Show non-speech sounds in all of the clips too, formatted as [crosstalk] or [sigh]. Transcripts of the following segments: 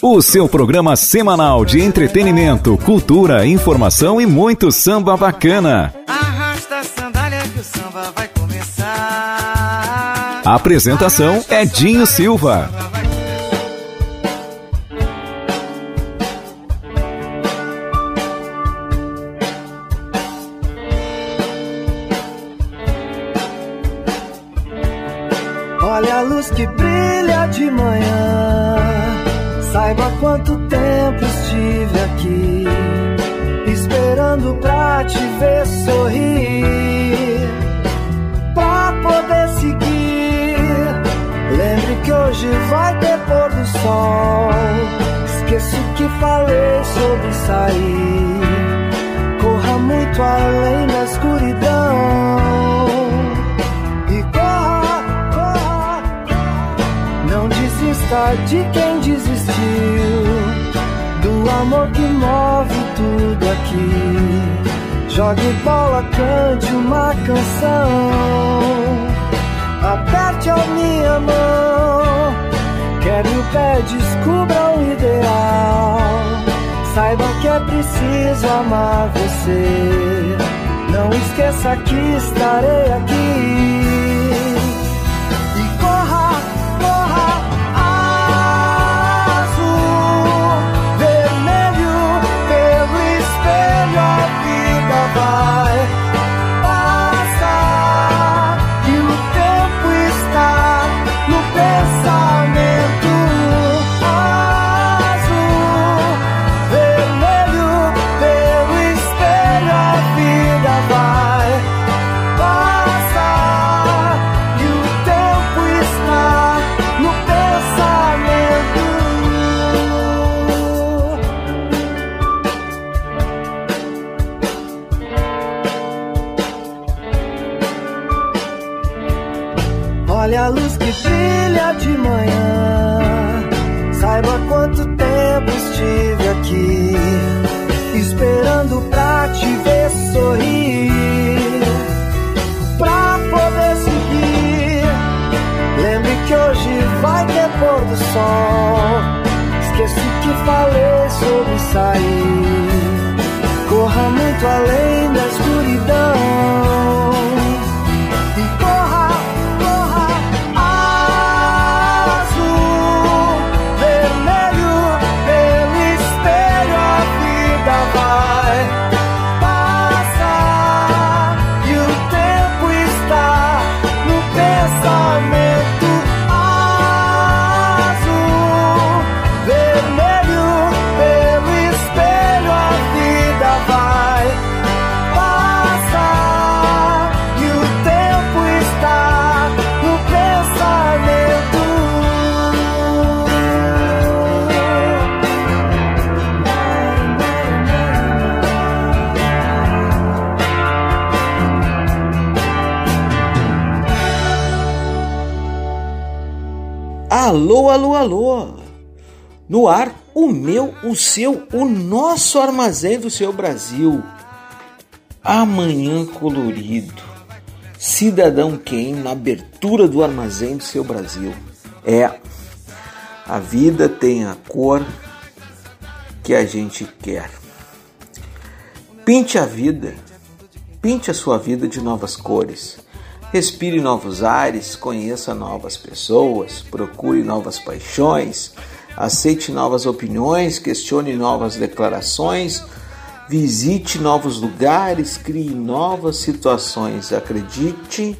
O seu programa semanal de entretenimento, cultura, informação e muito samba bacana. Arrasta a sandália que o samba vai começar. A apresentação é Dinho Silva. Olha a luz que brilha de manhã. Saiba quanto tempo estive aqui, esperando pra te ver sorrir, pra poder seguir. Lembre que hoje vai ter pôr do sol. Esqueço que falei sobre sair. Corra muito além da escuridão. De quem desistiu do amor que move tudo aqui. Jogue bola, cante uma canção. Aperte a minha mão. Quero o pé, descubra o ideal. Saiba que é preciso amar você. Não esqueça que estarei aqui. Esqueci que falei sobre sair. Corra muito além da escuridão. Alô, alô, alô! No ar, o meu, o seu, o nosso armazém do seu Brasil. Amanhã colorido. Cidadão quem na abertura do armazém do seu Brasil. É, a vida tem a cor que a gente quer. Pinte a vida, pinte a sua vida de novas cores. Respire novos ares, conheça novas pessoas, procure novas paixões, aceite novas opiniões, questione novas declarações Visite novos lugares, crie novas situações, acredite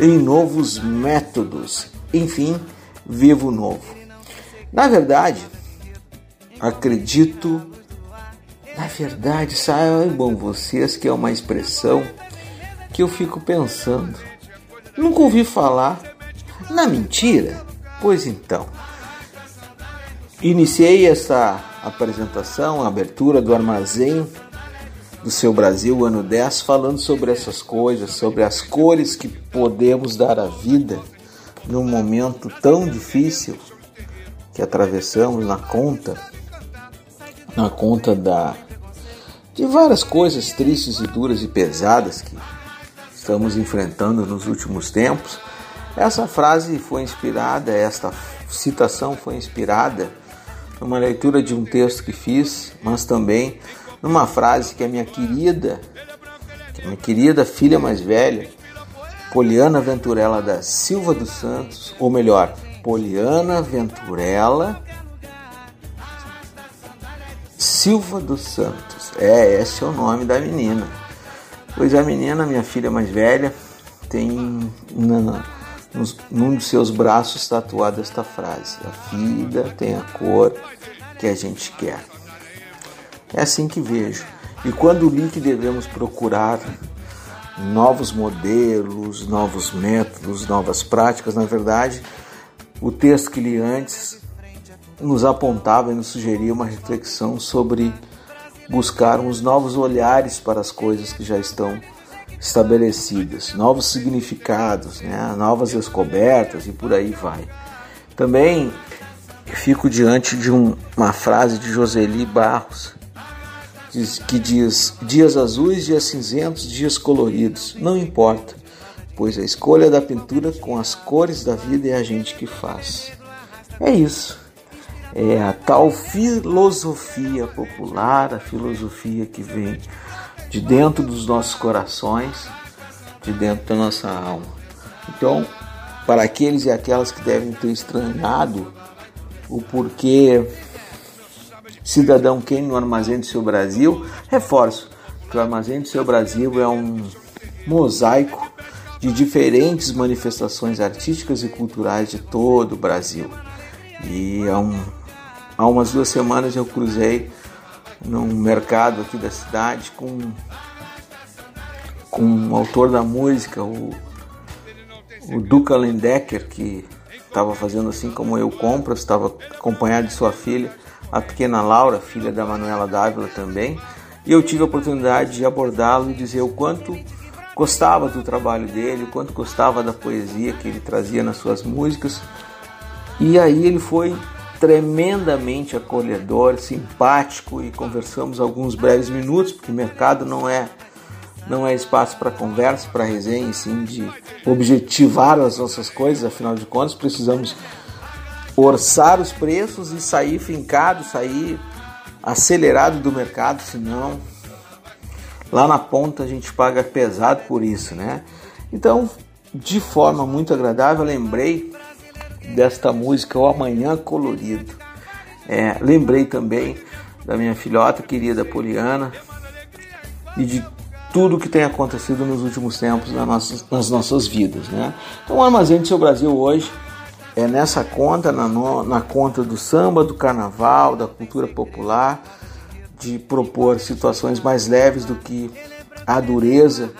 em novos métodos. Enfim, vivo novo. Na verdade, acredito. Na verdade, saibam vocês que é uma expressão que eu fico pensando. Nunca ouvi falar. Na mentira? Pois então. Iniciei essa apresentação, a abertura do armazém do seu Brasil, ano 10, falando sobre essas coisas, sobre as cores que podemos dar à vida num momento tão difícil que atravessamos na conta, na conta da de várias coisas tristes e duras e pesadas que estamos enfrentando nos últimos tempos. Essa frase foi inspirada, esta citação foi inspirada numa leitura de um texto que fiz, mas também numa frase que a minha querida, minha querida filha mais velha, Poliana Venturella da Silva dos Santos, ou melhor, Poliana Venturella Silva dos Santos. É, esse é o nome da menina. Pois a menina, minha filha mais velha, tem na, nos, num dos seus braços tatuada esta frase: A vida tem a cor que a gente quer. É assim que vejo. E quando li que devemos procurar novos modelos, novos métodos, novas práticas. Na verdade, o texto que li antes nos apontava e nos sugeria uma reflexão sobre buscarmos novos olhares para as coisas que já estão estabelecidas, novos significados, né? novas descobertas e por aí vai. Também fico diante de um, uma frase de Joseli Barros, que diz dias azuis, dias cinzentos, dias coloridos. Não importa, pois a escolha da pintura com as cores da vida é a gente que faz. É isso. É a tal filosofia popular, a filosofia que vem de dentro dos nossos corações, de dentro da nossa alma. Então, para aqueles e aquelas que devem ter estranhado o porquê Cidadão quem no Armazém do Seu Brasil, reforço que o Armazém do Seu Brasil é um mosaico de diferentes manifestações artísticas e culturais de todo o Brasil. E há, um, há umas duas semanas eu cruzei num mercado aqui da cidade com, com um autor da música, o, o Duca Lendecker, que estava fazendo assim como eu compras, estava acompanhado de sua filha a pequena Laura, filha da Manuela Dávila também, e eu tive a oportunidade de abordá-lo e dizer o quanto gostava do trabalho dele, o quanto gostava da poesia que ele trazia nas suas músicas. E aí ele foi tremendamente acolhedor, simpático e conversamos alguns breves minutos, porque mercado não é não é espaço para conversa, para resenha, sim de objetivar as nossas coisas, afinal de contas precisamos orçar os preços e sair fincado, sair acelerado do mercado, senão lá na ponta a gente paga pesado por isso, né? Então, de forma muito agradável, lembrei desta música O Amanhã Colorido. É, lembrei também da minha filhota querida Poliana e de tudo que tem acontecido nos últimos tempos nas nossas, nas nossas vidas, né? Então, o Armazém do Seu Brasil hoje é nessa conta, na, na conta do samba, do carnaval, da cultura popular, de propor situações mais leves do que a dureza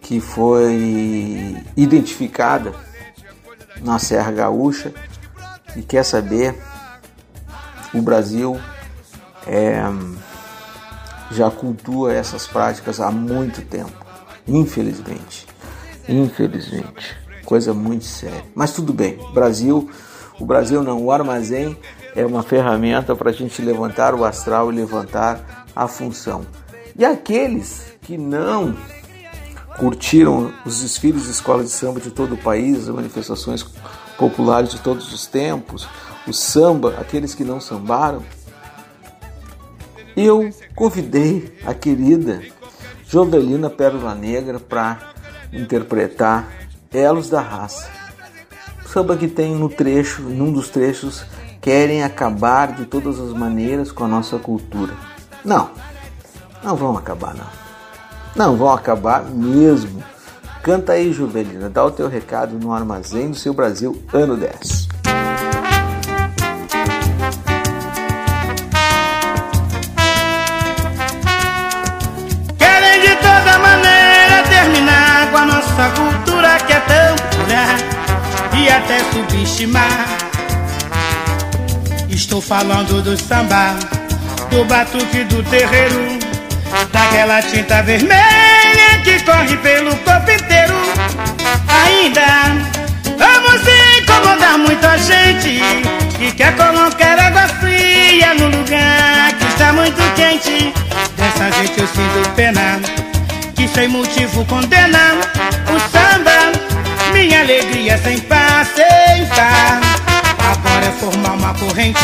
que foi identificada na Serra Gaúcha. E quer saber, o Brasil é, já cultua essas práticas há muito tempo, infelizmente. Infelizmente coisa muito séria. Mas tudo bem, Brasil, o Brasil não, o armazém é uma ferramenta para a gente levantar o astral e levantar a função. E aqueles que não curtiram os desfiles de escolas de samba de todo o país, as manifestações populares de todos os tempos, o samba, aqueles que não sambaram, eu convidei a querida Jovelina Pérola Negra para interpretar Elos da Raça. Samba que tem no trecho, num dos trechos, querem acabar de todas as maneiras com a nossa cultura. Não, Não vão acabar, não. Não vão acabar mesmo. Canta aí, Juvelina, dá o teu recado no Armazém do Seu Brasil, ano 10. Querem de toda maneira terminar com a nossa cultura que é tão pura e até subestimar. Estou falando do samba, do batuque do terreiro, daquela tinta vermelha que corre pelo corpo inteiro. Ainda vamos incomodar muita gente que quer colocar água fria no lugar que está muito quente. Dessa gente eu sinto pena, que sem motivo condena o samba, minha alegria sem par. Agora é formar uma corrente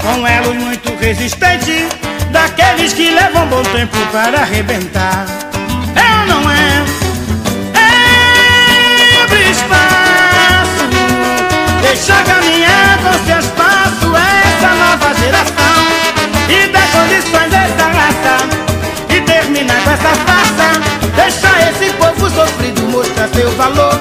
com elo muito resistente daqueles que levam bom tempo para arrebentar. É ou não é? Abre espaço, deixa caminhar com seus passos essa nova geração e dá condições a essa raça e terminar com essa farsa. Deixa esse povo sofrido mostrar seu valor,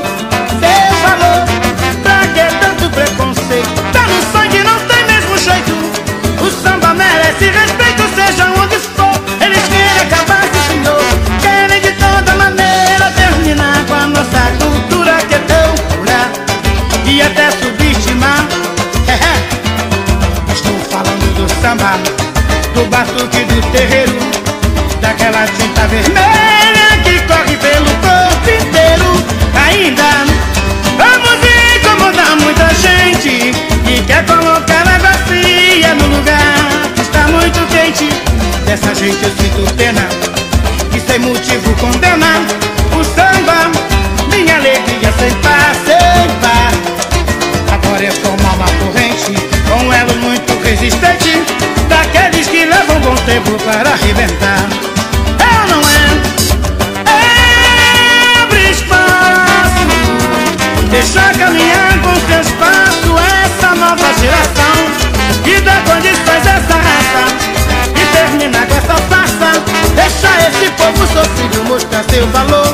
do batuque do terreiro, daquela tinta vermelha que corre pelo corpo inteiro. Ainda vamos incomodar muita gente que quer colocar água fria no lugar que está muito quente. Dessa gente eu sinto pena tempo para arrebentar. Ou não é? Abre espaço, deixa caminhar com seus passos essa nova geração e dá condições a essa raça e terminar com essa farsa. Deixa esse povo sofrido mostrar seu valor,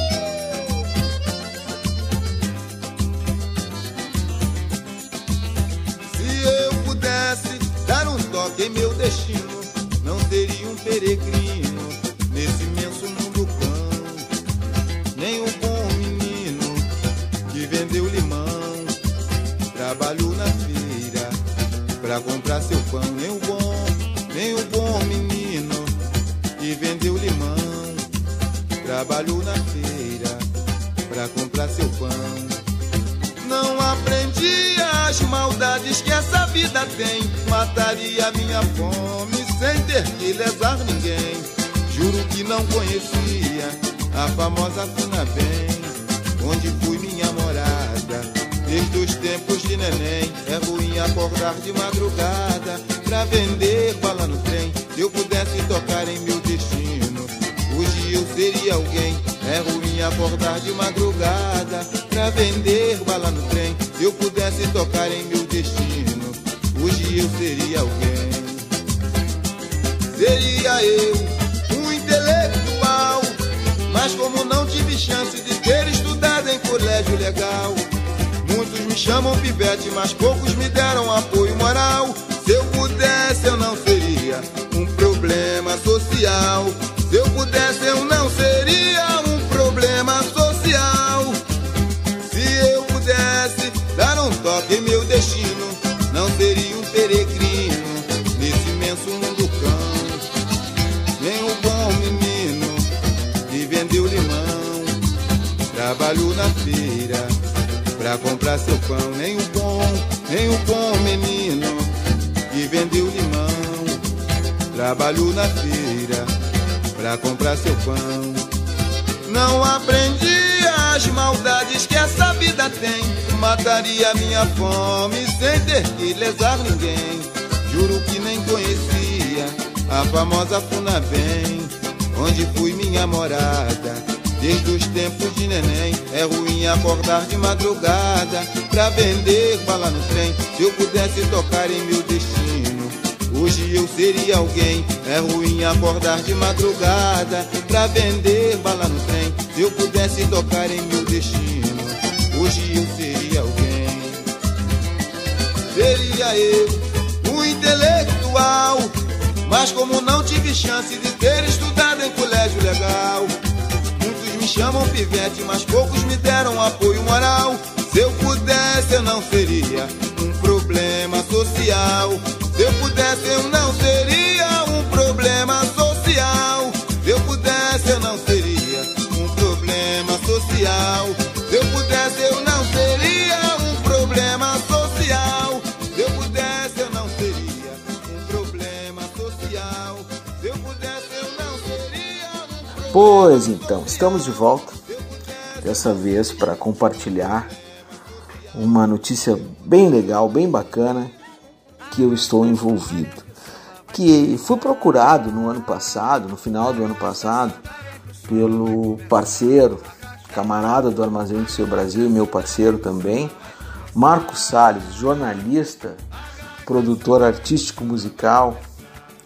Seria um problema social. Se eu pudesse, eu não seria um problema social. Se eu pudesse, eu não seria um problema social. Se eu pudesse, eu não seria um problema social. Se eu pudesse, eu não seria um problema social. Se eu pudesse, eu não seria um Pois então, estamos de volta. Dessa vez para compartilhar uma notícia bem legal, bem bacana que eu estou envolvido. Que fui procurado no ano passado, no final do ano passado, pelo parceiro, camarada do Armazém do Seu Brasil, meu parceiro também, Marco Salles, jornalista, produtor artístico musical,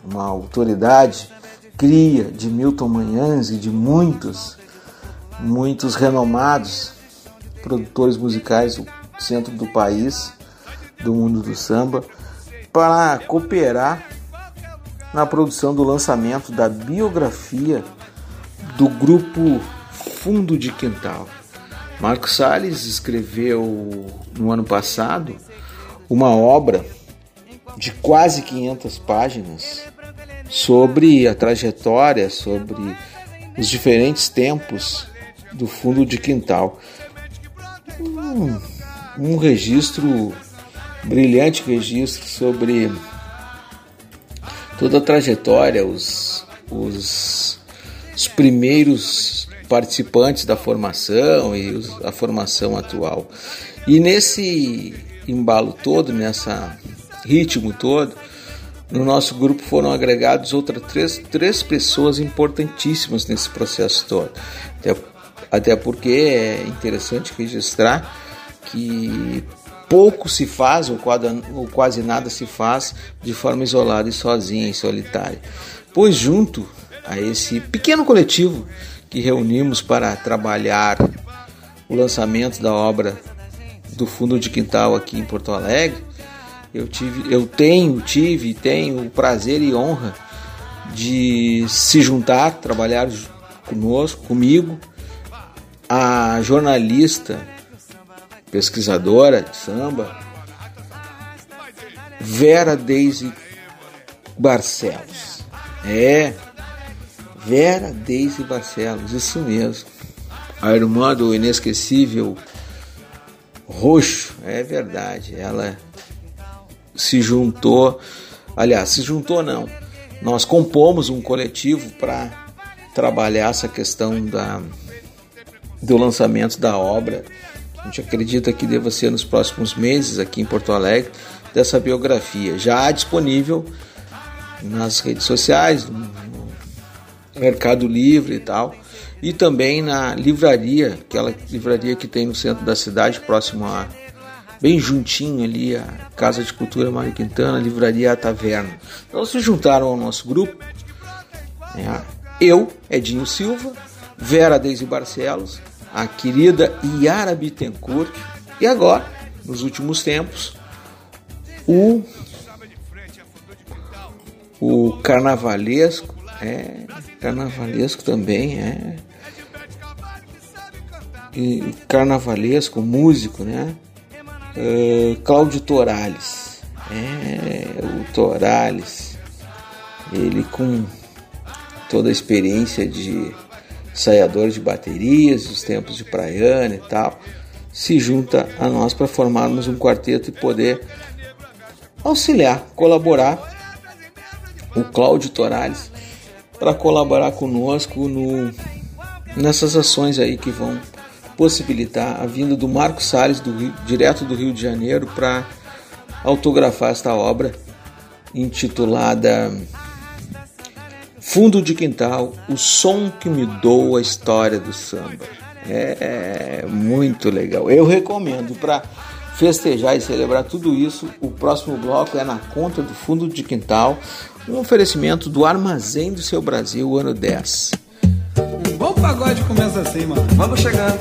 uma autoridade, cria de Milton Manhãs e de muitos, muitos renomados produtores musicais do centro do país, do mundo do samba, para cooperar na produção do lançamento da biografia do grupo Fundo de Quintal. Marcos Salles escreveu no ano passado uma obra de quase 500 páginas sobre a trajetória, sobre os diferentes tempos do fundo de quintal. Um, um registro, brilhante registro sobre toda a trajetória, os, os, os primeiros participantes da formação e os, a formação atual. E nesse embalo todo, nessa ritmo todo, no nosso grupo foram agregados outras três, três pessoas importantíssimas nesse processo todo. Até, até porque é interessante registrar que pouco se faz, ou quase, nada se faz, de forma isolada e sozinha, e solitária. Pois, junto a esse pequeno coletivo que reunimos para trabalhar o lançamento da obra do Fundo de Quintal aqui em Porto Alegre, eu tive, eu tenho, tive tenho o prazer e honra de se juntar, trabalhar conosco, comigo, a jornalista, pesquisadora de samba, Vera Deise Barcelos. É, Vera Deise Barcelos, isso mesmo. A irmã do inesquecível Roxo, é verdade. Ela se juntou, aliás, se juntou não. Nós compomos um coletivo para trabalhar essa questão da, do lançamento da obra. A gente acredita que deva ser nos próximos meses aqui em Porto Alegre dessa biografia, já disponível nas redes sociais, no Mercado Livre e tal, e também na livraria, aquela livraria que tem no centro da cidade, próximo a bem juntinho ali a Casa de Cultura Mário Quintana, a Livraria a Taverna. Então se juntaram ao nosso grupo, né? eu, Edinho Silva, Vera Deise Barcelos, a querida Yara Bittencourt e agora, nos últimos tempos, o o carnavalesco, é, carnavalesco também, é, e carnavalesco, músico, né? Uh, Cláudio Torales. É, o Torales, ele com toda a experiência de ensaiador de baterias, os tempos de Praiana e tal, se junta a nós para formarmos um quarteto e poder auxiliar, colaborar o Cláudio Torales para colaborar conosco no, nessas ações aí que vão possibilitar a vinda do Marco Salles do Rio, direto do Rio de Janeiro para autografar esta obra intitulada Fundo de Quintal, o som que me dou a história do samba. É muito legal. Eu recomendo para festejar e celebrar tudo isso. O próximo bloco é na conta do Fundo de Quintal, um oferecimento do Armazém do Seu Brasil, ano 10. Um bom pagode começa assim, mano. Vamos chegando.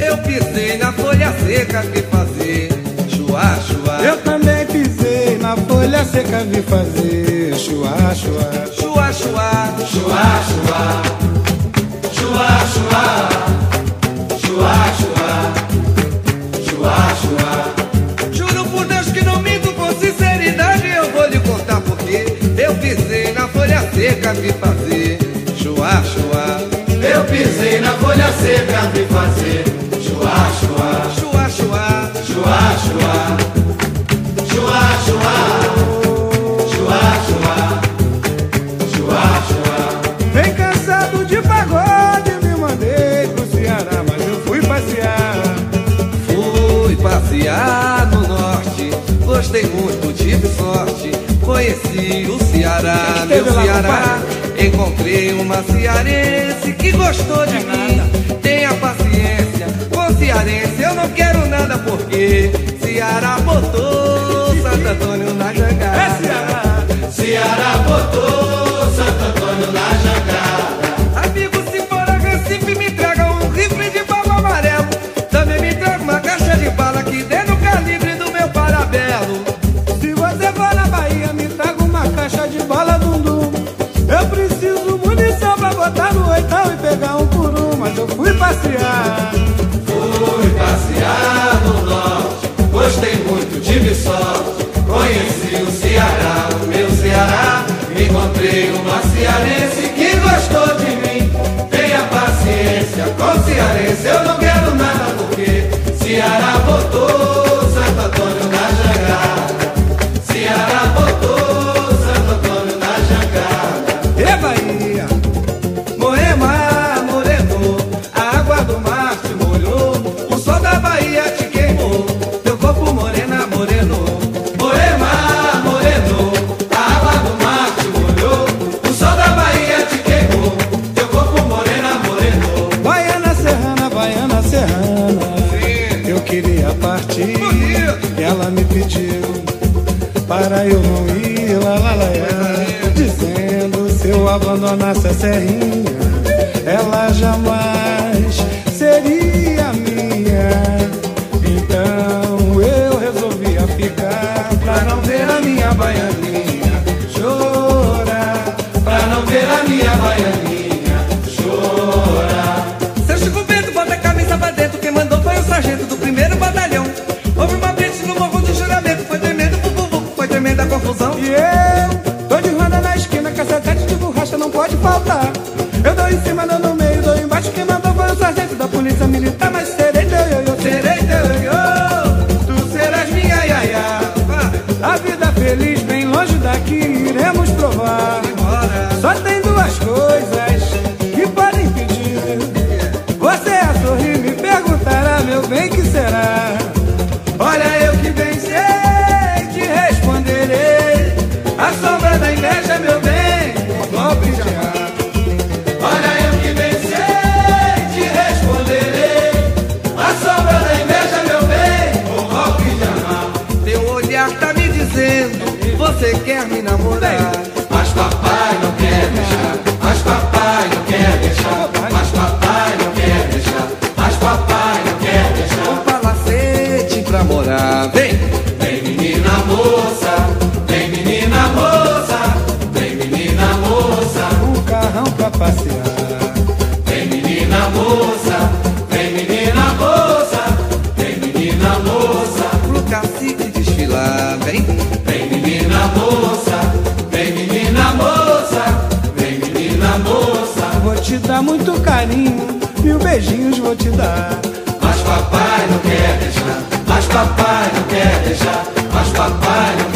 Eu pisei na folha seca, vi fazer chua, chua. Eu também pisei na folha seca, vi fazer chua, chua. Chua, chua, chua, chua. Chua, chua. Chua, chua. Chua, chua. Juro por Deus que não minto com sinceridade, eu vou lhe contar porque eu pisei na folha seca, vi fazer chua, chua. Eu pisei na folha seca, vi fazer Vem Conheci o Ceará, meu Ceará. Encontrei uma cearense que gostou de mim. Tenha paciência, com cearense eu não quero nada porque Ceará botou Santo Antônio na jangada. É Ceará. Ceará botou Santo Antônio na jangada. passear. Fui passear no norte, gostei muito, de sorte. Conheci o Ceará, o meu Ceará. Encontrei uma cearense que gostou de mim. Tenha paciência, com cearense eu não quero. Dona Cecerrinha, ela jamais. quer me namorar. Mas papai não quer deixar. Mas papai não quer deixar. Mas papai não quer deixar. Mas papai não quer deixar. um palacete pra morar. Vem! Vem menina moça. Vem menina moça. Vem menina moça. Um carrão pra passear. Vem menina moça. Vem menina moça. Vem menina moça. Pro cacique desfilar. Vem! menina moça, vem menina moça, vem menina moça. Vou te dar muito carinho, mil beijinhos vou te dar. Mas papai não quer deixar, mas papai não quer deixar, mas papai não quer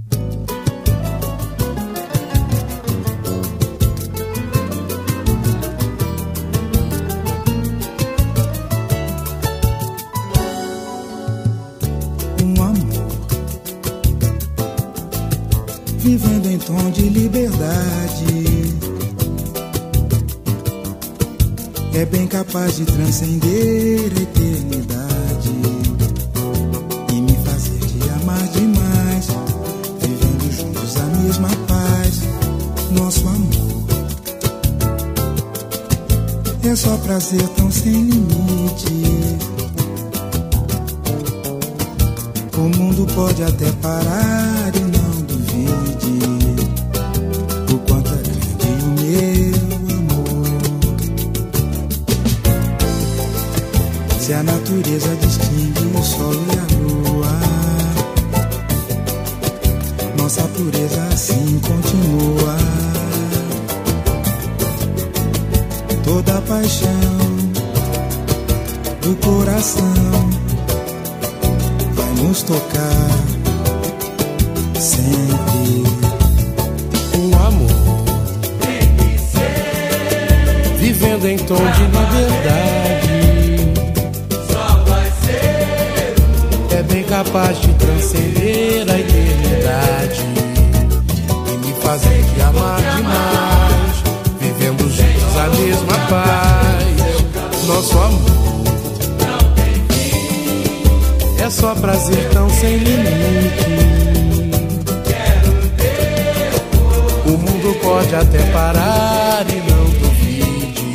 pode até parar e não duvide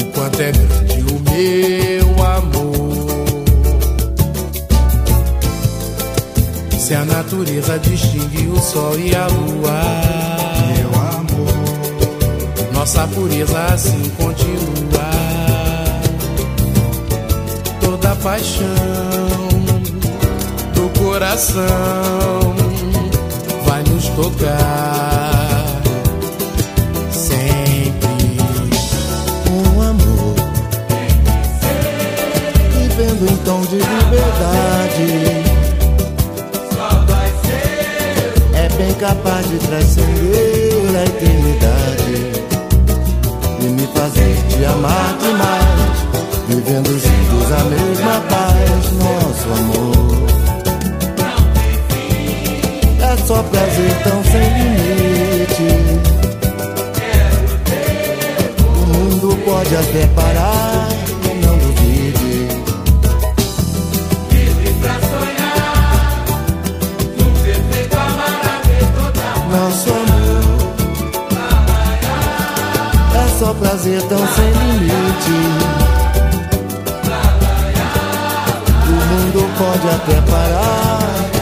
o quanto é grande o meu amor. Se a natureza distingue o sol e a lua, meu amor, nossa pureza assim continua. Toda paixão do coração vai nos tocar. tom de liberdade. Só vai ser. É bem capaz de transcender a eternidade e me fazer te amar demais. Vivendo juntos a mesma paz, nosso amor. É só prazer tão sem limite. O mundo pode até parar. prazer tão sem limite. O mundo pode até parar.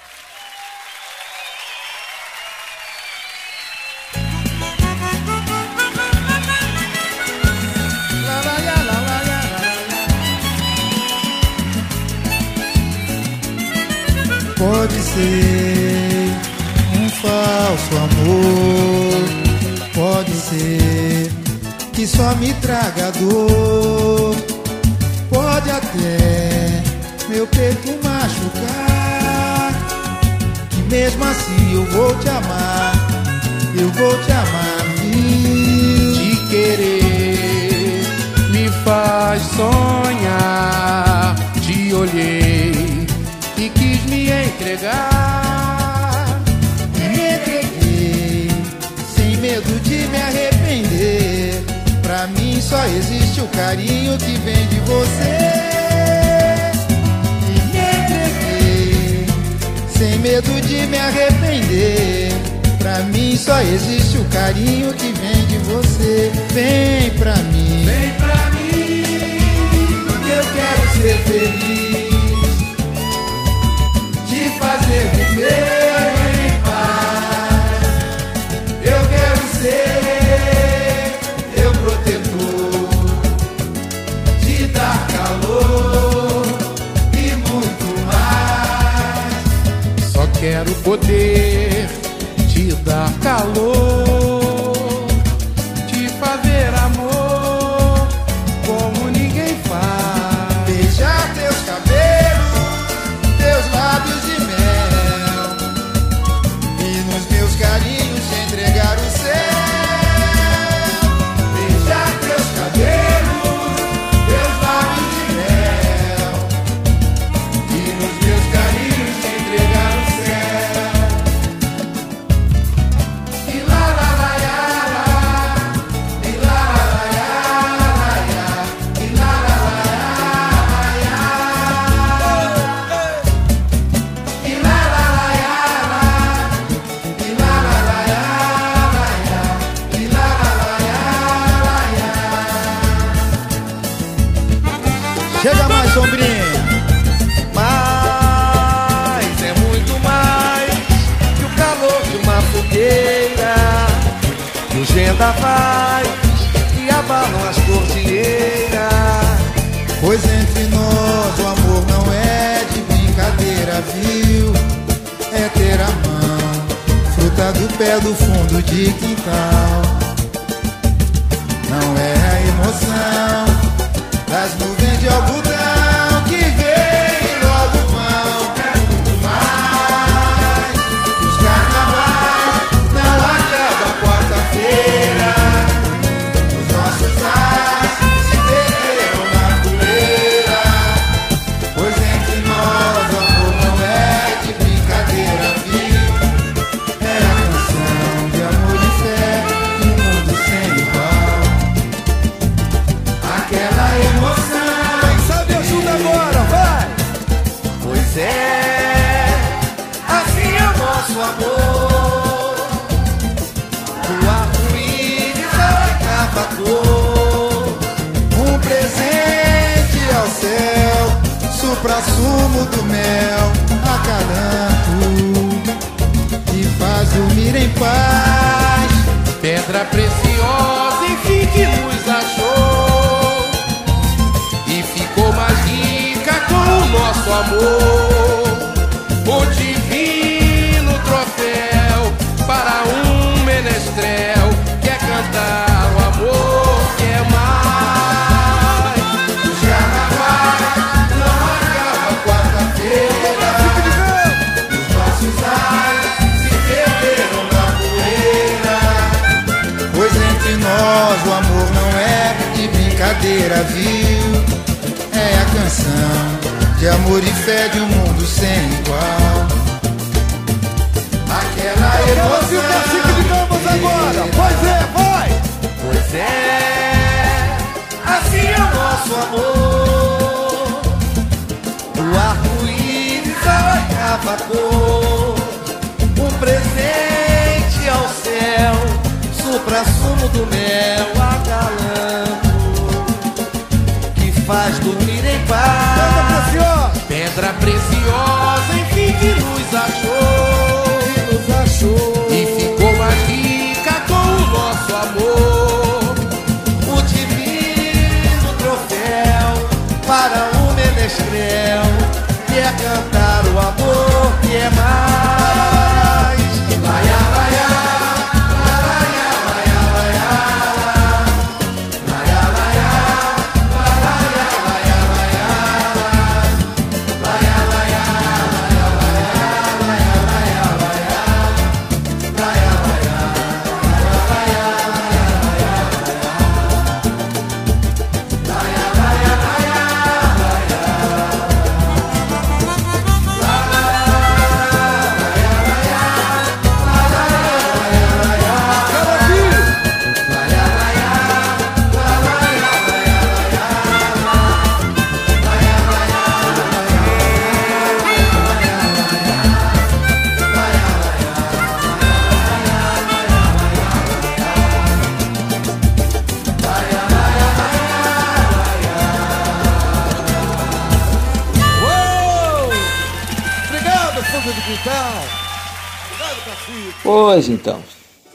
pois então,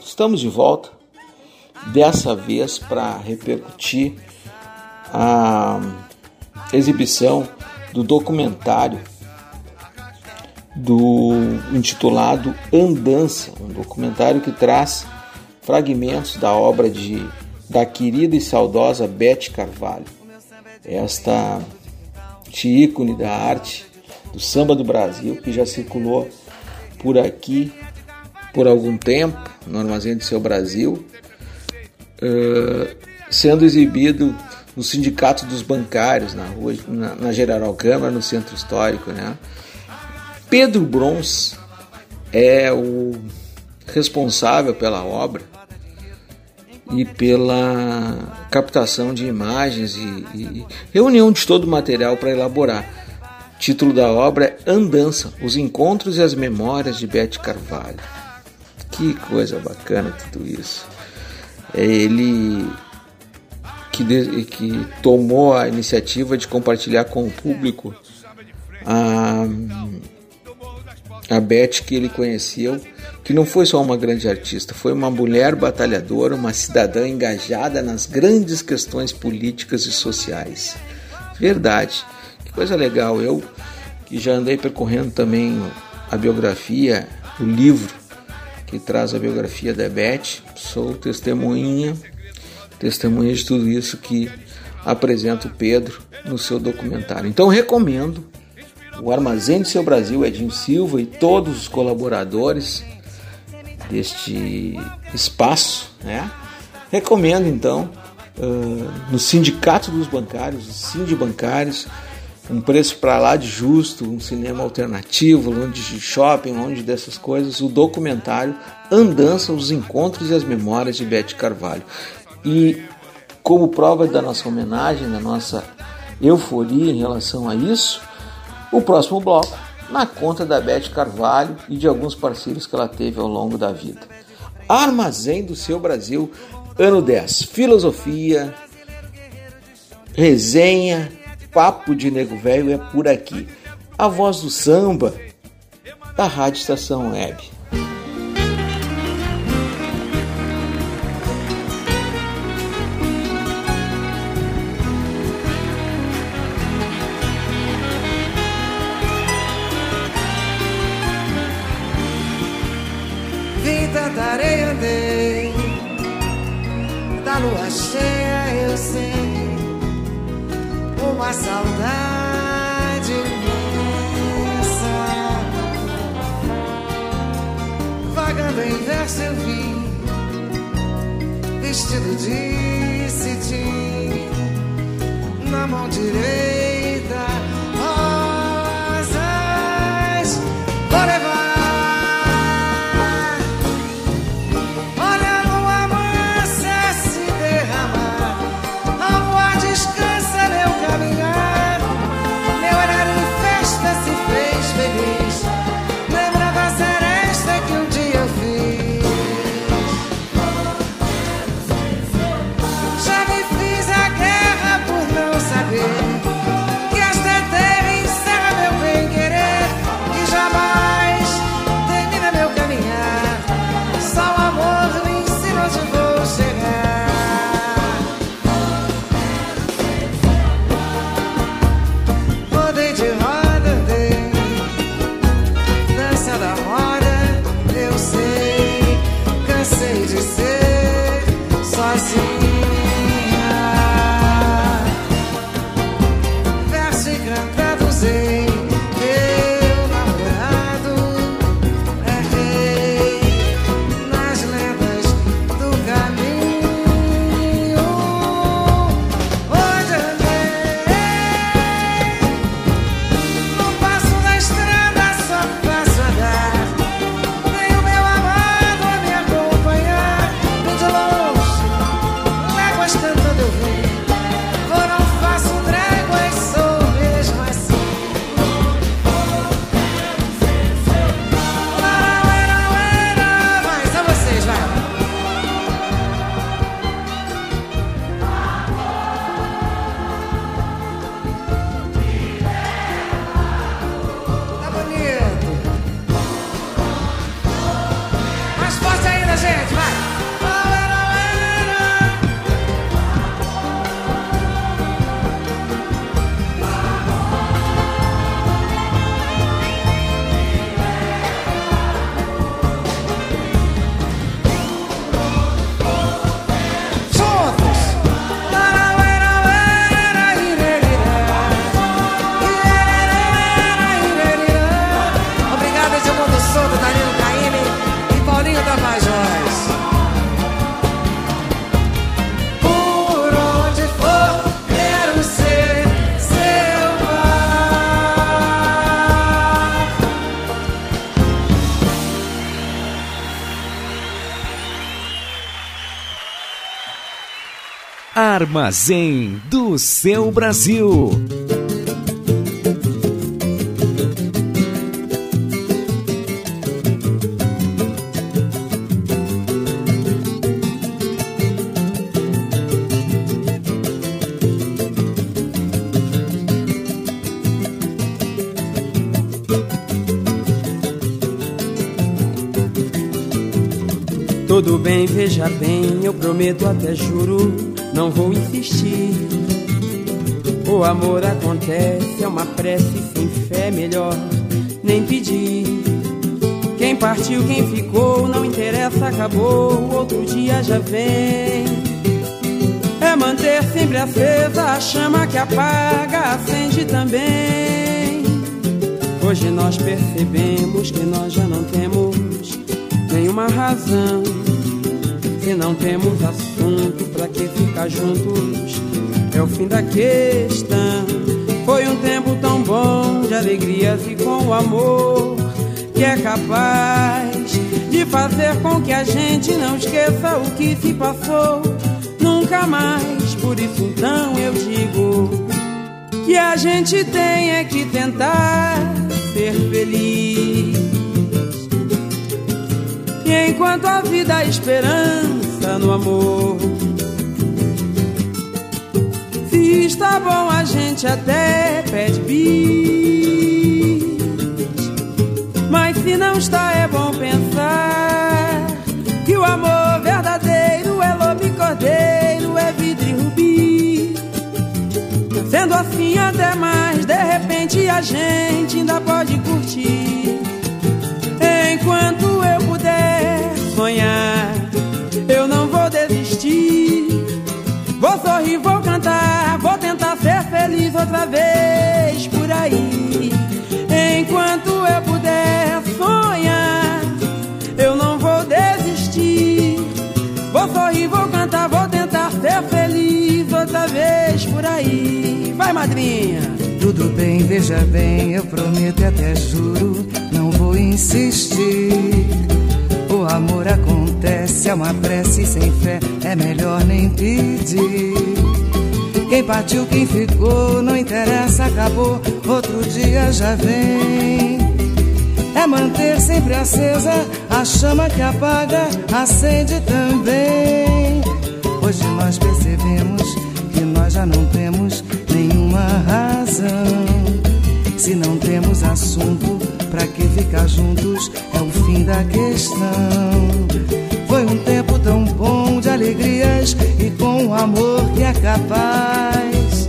estamos de volta, dessa vez para repercutir a exibição do documentário do intitulado Andança, um documentário que traz fragmentos da obra de da querida e saudosa Beth Carvalho. Esta ícone da arte do samba do Brasil que já circulou por aqui por algum tempo no Armazém do Seu Brasil, eh, sendo exibido no Sindicato dos Bancários, na rua, na, na General Câmara, no Centro Histórico. Né? Pedro Brons é o responsável pela obra e pela captação de imagens e, e reunião de todo o material para elaborar. Título da obra é Andança, os encontros e as memórias de Bete Carvalho. Que coisa bacana tudo isso. É ele que, de, que tomou a iniciativa de compartilhar com o público a, a Beth que ele conheceu, que não foi só uma grande artista, foi uma mulher batalhadora, uma cidadã engajada nas grandes questões políticas e sociais. Verdade. Que coisa legal. Eu que já andei percorrendo também a biografia, o livro que traz a biografia da Beth, sou testemunha, testemunha de tudo isso que apresenta o Pedro no seu documentário. Então recomendo o Armazém do Seu Brasil, Edinho Silva e todos os colaboradores deste espaço, né? Recomendo então uh, no Sindicato dos Bancários, os Sindibancários, um preço para lá de justo, um cinema alternativo, longe de shopping, longe dessas coisas, o documentário Andança, os Encontros e as Memórias de Bete Carvalho. E como prova da nossa homenagem, da nossa euforia em relação a isso, o próximo bloco na conta da Bete Carvalho e de alguns parceiros que ela teve ao longo da vida. Armazém do Seu Brasil, ano 10. Filosofia, resenha, papo de nego velho é por aqui. A voz do samba da Rádio Estação Web. Armazém do seu Brasil. Tudo bem, veja bem, eu prometo até juro não vou insistir. O amor acontece, é uma prece sem fé, melhor nem pedir. Quem partiu, quem ficou, não interessa, acabou, outro dia já vem. É manter sempre acesa a chama que apaga, acende também. Hoje nós percebemos que nós já não temos nenhuma razão. Se não temos assunto, pra que ficar juntos? É o fim da questão. Foi um tempo tão bom de alegrias e com o amor que é capaz de fazer com que a gente não esqueça o que se passou nunca mais. Por isso então eu digo que a gente tem é que tentar ser feliz. E enquanto a vida há esperança no amor. Está bom, a gente até pede bis. Mas se não está, é bom pensar que o amor verdadeiro é lobo e cordeiro, é vidro e rubi. Sendo assim, até mais, de repente a gente ainda pode curtir. Enquanto eu puder sonhar, eu não vou desistir. Vou sorrir, vou outra vez por aí. Enquanto eu puder sonhar, eu não vou desistir. Vou sorrir, vou cantar, vou tentar ser feliz outra vez por aí. Vai, madrinha. Tudo bem, veja bem, eu prometo e até juro, não vou insistir. O amor acontece, é uma prece sem fé, é melhor nem pedir. Quem partiu, quem ficou, não interessa, acabou, outro dia já vem. É manter sempre acesa a chama que apaga, acende também. Hoje nós percebemos que nós já não temos nenhuma razão. Se não temos assunto, pra que ficar juntos? É o fim da questão. Foi um tempo tão bom de alegrias e com o amor que é capaz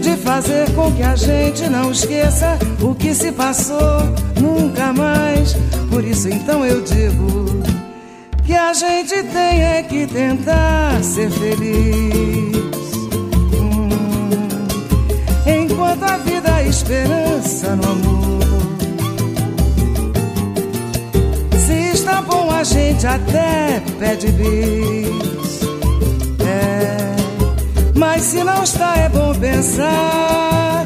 de fazer com que a gente não esqueça o que se passou nunca mais. Por isso então eu digo que a gente tem é que tentar ser feliz. enquanto a vida há esperança no amor. A gente até pede bis. É, mas se não está, é bom pensar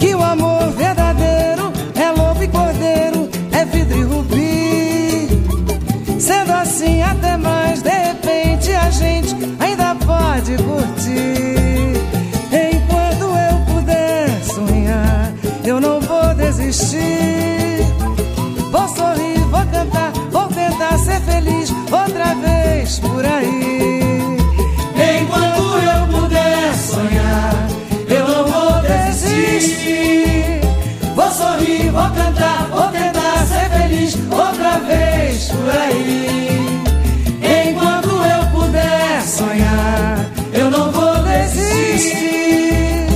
que o amor verdadeiro é lobo e cordeiro, é vidro e rubi. Sendo assim, até mais, de repente a gente ainda pode curtir. Por aí. Enquanto eu puder sonhar, eu não vou desistir. Vou sorrir, vou cantar, vou tentar ser feliz outra vez por aí. Enquanto eu puder sonhar, eu não vou desistir.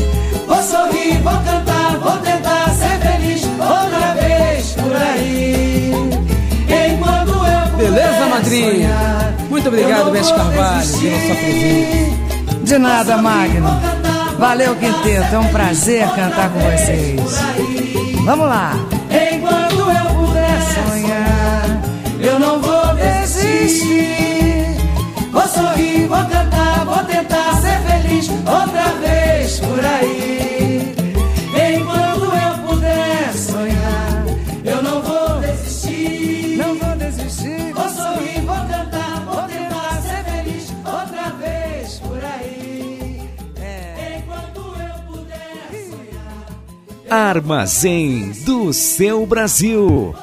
Vou sorrir, vou cantar, vou tentar ser feliz outra vez por aí. Enquanto eu Beleza, madrinha? Muito obrigado, vou Carvalho, pela sua presença. De nada, Magno. Valeu, Quinteto. É um prazer cantar com vocês. Vamos lá. Enquanto eu puder sonhar, eu não vou desistir. Vou sorrir, vou cantar, vou tentar ser feliz outra vez por aí. Armazém do seu Brasil.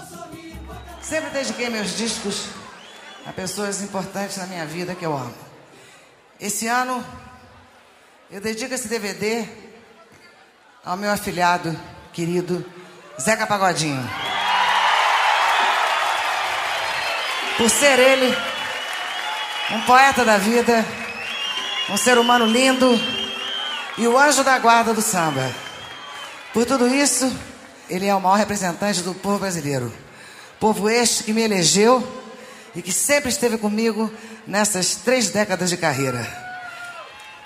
Sempre dediquei meus discos a pessoas importantes na minha vida que eu amo. Esse ano, eu dedico esse DVD ao meu afilhado querido Zeca Pagodinho. Por ser ele um poeta da vida, um ser humano lindo e o anjo da guarda do samba. Por tudo isso, ele é o maior representante do povo brasileiro. Povo este que me elegeu e que sempre esteve comigo nessas três décadas de carreira.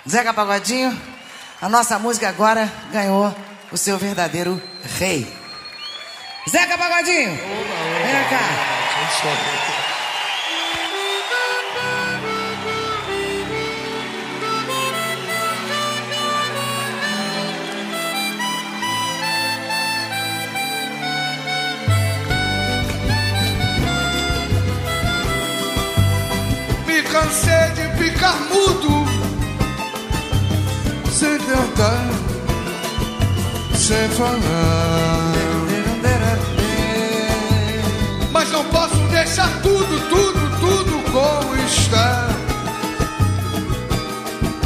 Zeca Pagodinho, a nossa música agora ganhou o seu verdadeiro rei. Zeca Pagodinho, vem cá. Ficar mudo, sem tentar, sem falar. Mas não posso deixar tudo, tudo, tudo como está.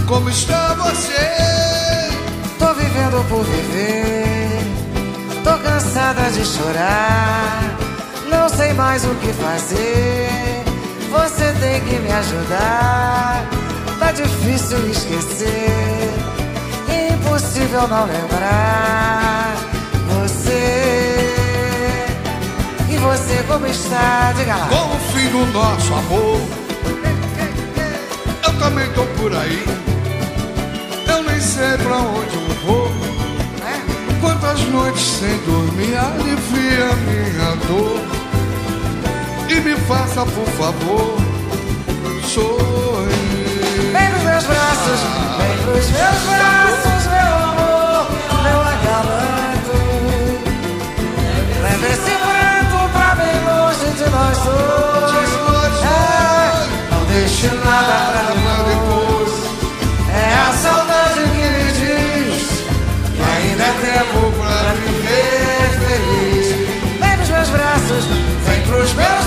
Como está você? Tô vivendo por viver, tô cansada de chorar, não sei mais o que fazer. Você tem que me ajudar, tá difícil esquecer, impossível não lembrar. Você e você como está? Diga lá. Com o fim do nosso amor, eu também tô por aí. Eu nem sei pra onde eu vou. Quantas noites sem dormir alivia minha dor. E me faça, por favor, sorrir. Meus braços, vem pros meus braços, meu amor, meu agalanto. Leva esse pranto pra bem longe de nós dois. É, não deixe nada pra depois. É a saudade que me diz que ainda é tempo pra viver feliz. Vem nos meus braços, vem pros meus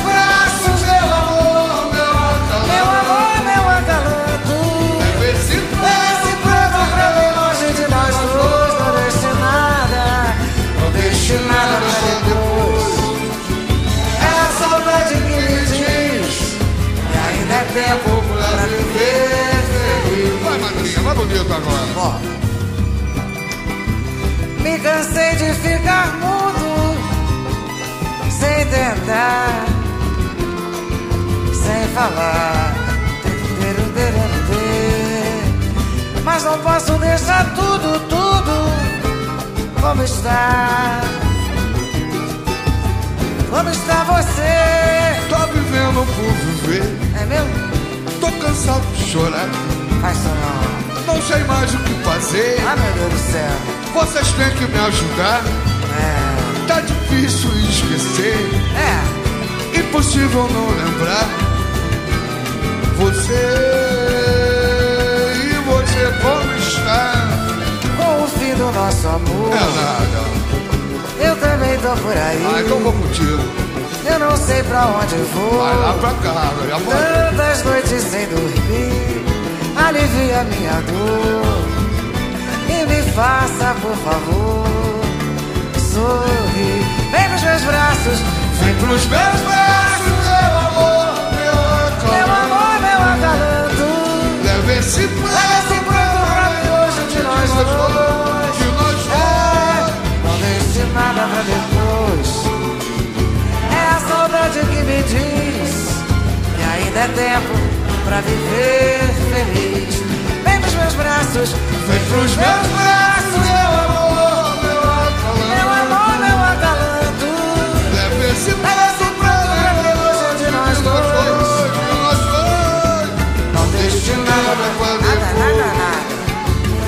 é viver feliz. Vai, madrinha, vai bonito agora. Ó. Me cansei de ficar mudo, sem tentar, sem falar. Mas não posso deixar tudo, tudo como está. Como está você? Tô vivendo por viver. É mesmo? Cansado de chorar. Faz não. Não sei mais o que fazer. Ah, meu Deus do céu. Vocês têm que me ajudar. É. Tá difícil esquecer. É. Impossível não lembrar. Você e você como está? Com o fim do nosso amor. É nada. Eu também tô por aí. Ah, então vou contigo. Eu não sei pra onde vou. Vai lá pra casa, já. Tantas noites sem dormir, alivia minha dor. E me faça, por favor, sorrir. Vem pros meus braços, Vem pros meus braços, meu amor, meu meu acalanto. amor, meu agalanto. Leve esse Leva esse pranto pra mim hoje de nós dois. Me diz que ainda é tempo pra viver feliz. Vem pros meus braços, vem pros meus braços, meu amor, meu acalanto. meu amor, meu agalanto. Leve esse pranto pra hoje de nós dois. De nós dois. Não deixe nada pra nada, nada, nada.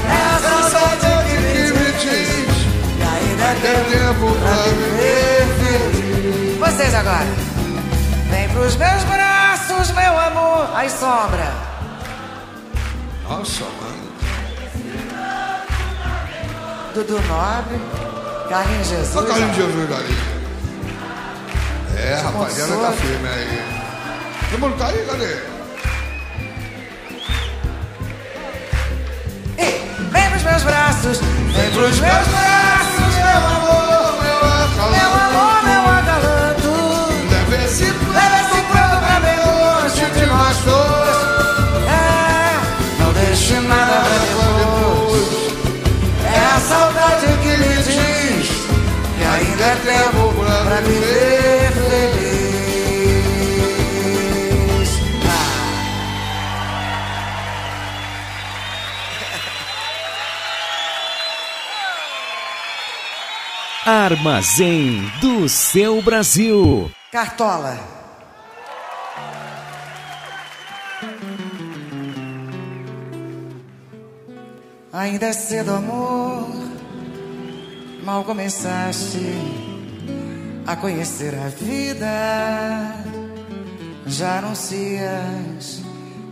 É a saudade que me diz que ainda é tempo pra viver feliz. Vocês agora. Vem pros meus braços, meu amor. Aí sombra. Nossa, mano. Dudu Nobre. Carlinhos Jesus. Olha Carlinhos Jesus ali. É, rapaziada, tá firme aí. Todo mundo tá aí, cadê? E vem pros meus braços. Vem pros meus braços, Armazém do seu Brasil. Cartola. Ainda é cedo, amor. Mal começaste a conhecer a vida. Já anuncias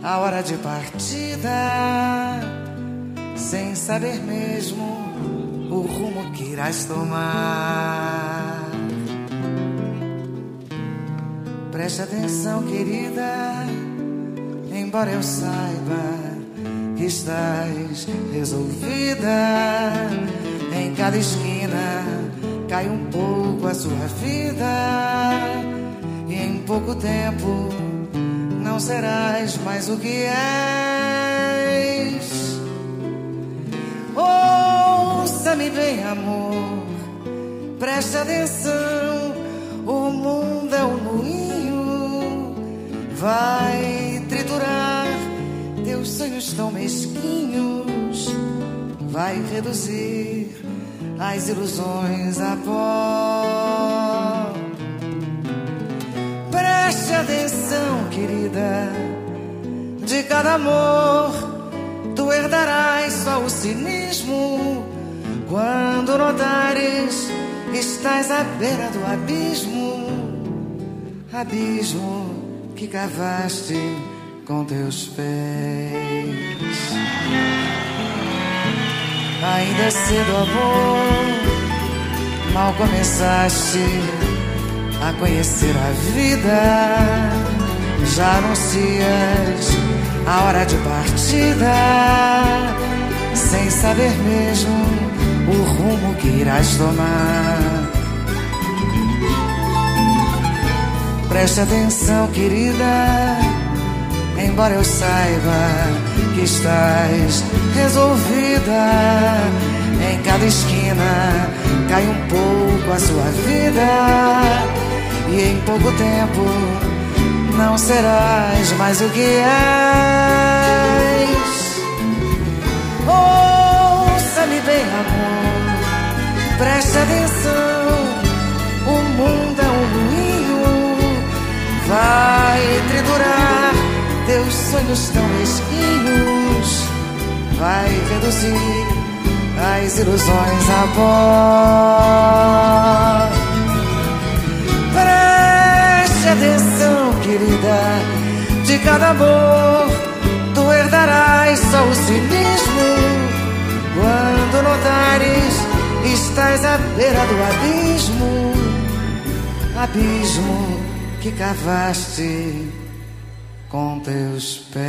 a hora de partida, sem saber mesmo o rumo que irás tomar. Preste atenção, querida, embora eu saiba que estás resolvida. Em cada esquina cai um pouco a sua vida, e em pouco tempo não serás mais o que és. Ouça-me bem, amor, preste atenção. O mundo é um moinho, vai triturar. Teus sonhos tão mesquinhos, vai reduzir as ilusões a pó. Preste atenção, querida, de cada amor herdarás só o cinismo. Quando notares, estás à beira do abismo, abismo que cavaste com teus pés. Ainda é cedo, amor, mal começaste a conhecer a vida. Já anuncias a hora de partida, sem saber mesmo o rumo que irás tomar. Preste atenção, querida embora eu saiba que estás resolvida. Em cada esquina cai um pouco a sua vida, e em pouco tempo não serás mais o que és. Ouça-me bem, amor, preste atenção. O mundo é um moinho, vai triturar teus sonhos tão mesquinhos vai reduzir as ilusões a pó. Preste atenção, querida, de cada amor tu herdarás só o cinismo. Quando notares, estás à beira do abismo, abismo que cavaste com teus pés.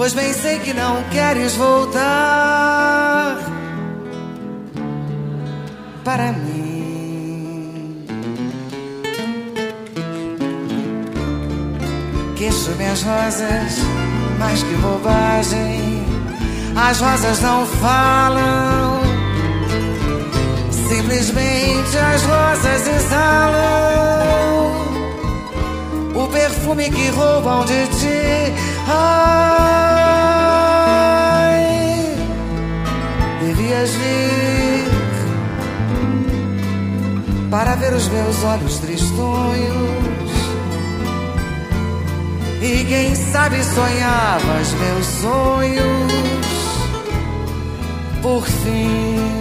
pois bem sei que não queres voltar para mim. Queixo minhas rosas, mas que bobagem. As rosas não falam, simplesmente as rosas exalam o perfume que roubam de ti. Ai, devias vir para ver os meus olhos tristonhos. E quem sabe sonhavas meus sonhos. Por fim.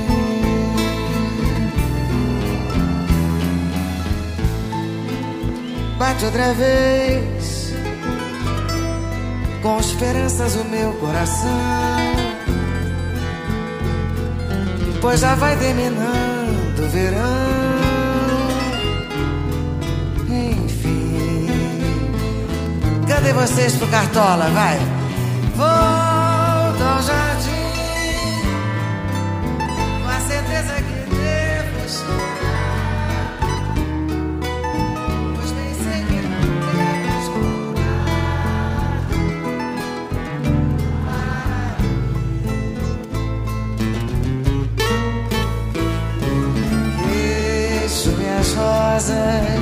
Bate outra vez, com esperanças o meu coração. Pois já vai terminando o verão. Enfim, cadê vocês pro Cartola? Vai, volta rosas.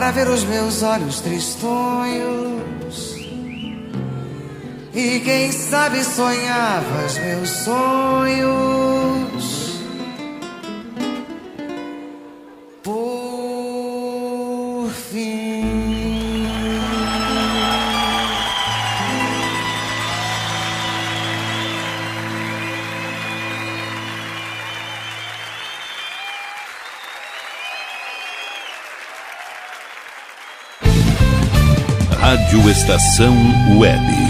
Para ver os meus olhos tristonhos. E quem sabe sonhavas meus sonhos. Estação Web.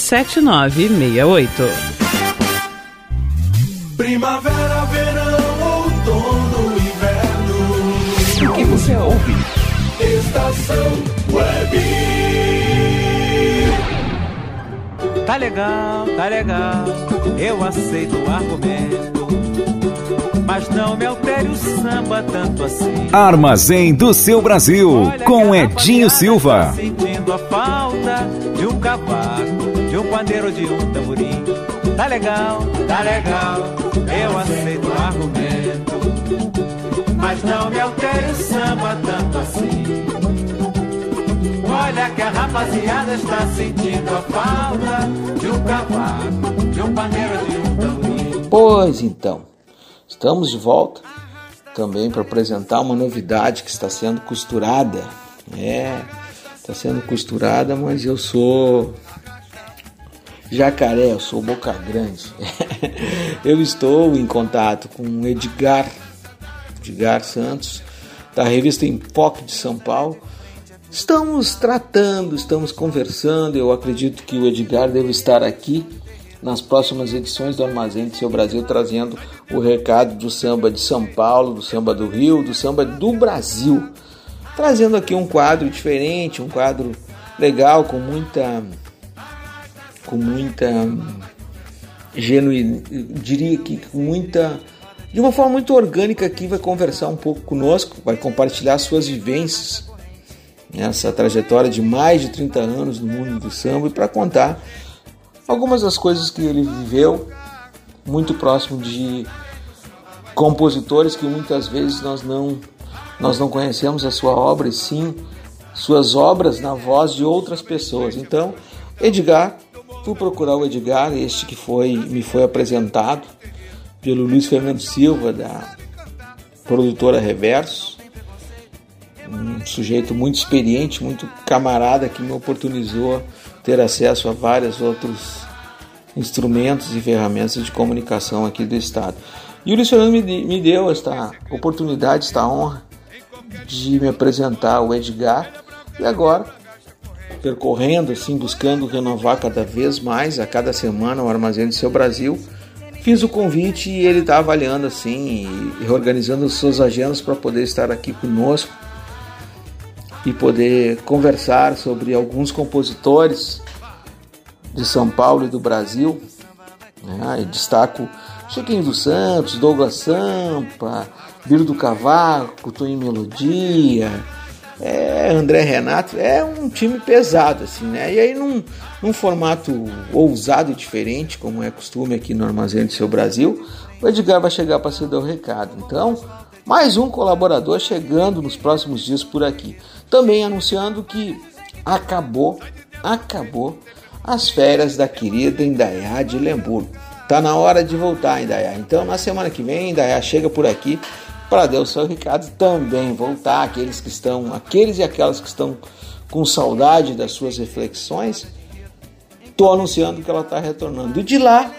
7968. Primavera, verão, outono, inverno. O que você ouve? Estação Web. Tá legal, tá legal, eu aceito o argumento. Mas não me altere o samba tanto assim. Armazém do seu Brasil, com Edinho Silva. Sentindo a falta de um cavaco, pandeiro, de um tamborim. Tá legal, tá legal, eu aceito o argumento. Mas não me altere o samba tanto assim. Olha que a rapaziada está sentindo a falta de um cavaco, de um pandeiro, de um tamborim. Pois então, estamos de volta também para apresentar uma novidade que está sendo costurada. É, está sendo costurada, mas eu sou jacaré, eu sou boca grande. [laughs] eu estou em contato com o Edgar, Edgar Santos, da revista Enfoque de São Paulo. Estamos tratando, estamos conversando. Eu acredito que o Edgar deve estar aqui nas próximas edições do Armazém de Seu Brasil, trazendo o recado do samba de São Paulo, do samba do Rio, do samba do Brasil. Trazendo aqui um quadro diferente, um quadro legal, com muita. Com muita. genuína, diria que com muita. de uma forma muito orgânica aqui, vai conversar um pouco conosco, vai compartilhar suas vivências nessa trajetória de mais de 30 anos no mundo do samba e para contar algumas das coisas que ele viveu muito próximo de compositores que muitas vezes nós não nós não conhecemos a sua obra e sim suas obras na voz de outras pessoas. Então, Edgar, fui procurar o Edgar, este que foi me foi apresentado pelo Luiz Fernando Silva da produtora Reverso um sujeito muito experiente, muito camarada que me oportunizou ter acesso a vários outros instrumentos e ferramentas de comunicação aqui do estado. E o Luiz Fernando me, deu esta oportunidade, esta honra de me apresentar o Edgar e agora percorrendo assim, buscando renovar cada vez mais a cada semana o Armazém do Seu Brasil. Fiz o convite e ele está avaliando assim e reorganizando as suas agendas para poder estar aqui conosco e poder conversar sobre alguns compositores de São Paulo e do Brasil. Né? destaco Chiquinho dos Santos, Douglas Sampa, Biro do Cavaco, Toninho Melodia, é, André Renato. É um time pesado, assim, né? E aí, num, num formato ousado e diferente, como é costume aqui no Armazém do Seu Brasil, o Edgar vai chegar para dar o recado. Então, mais um colaborador chegando nos próximos dias por aqui. Também anunciando que acabou, acabou as férias da querida Indaiá de Lemburgo. Tá na hora de voltar, Indaiá. Então, na semana que vem, Indaiá chega por aqui para o seu recado também voltar. Aqueles que estão, aqueles e aquelas que estão com saudade das suas reflexões, tô anunciando que ela está retornando. E de lá,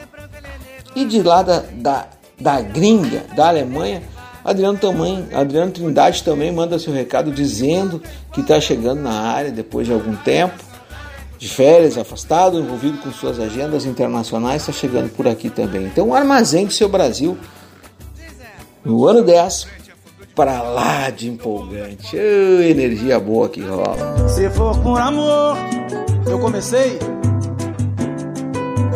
e de lá da, da, da gringa, da Alemanha, Adriano, também, Adriano Trindade também manda seu recado dizendo que está chegando na área depois de algum tempo, de férias, afastado, envolvido com suas agendas internacionais, está chegando por aqui também. Então, armazém do seu Brasil, no ano 10, para lá de empolgante. Oh, energia boa que rola. Se for com amor, eu comecei.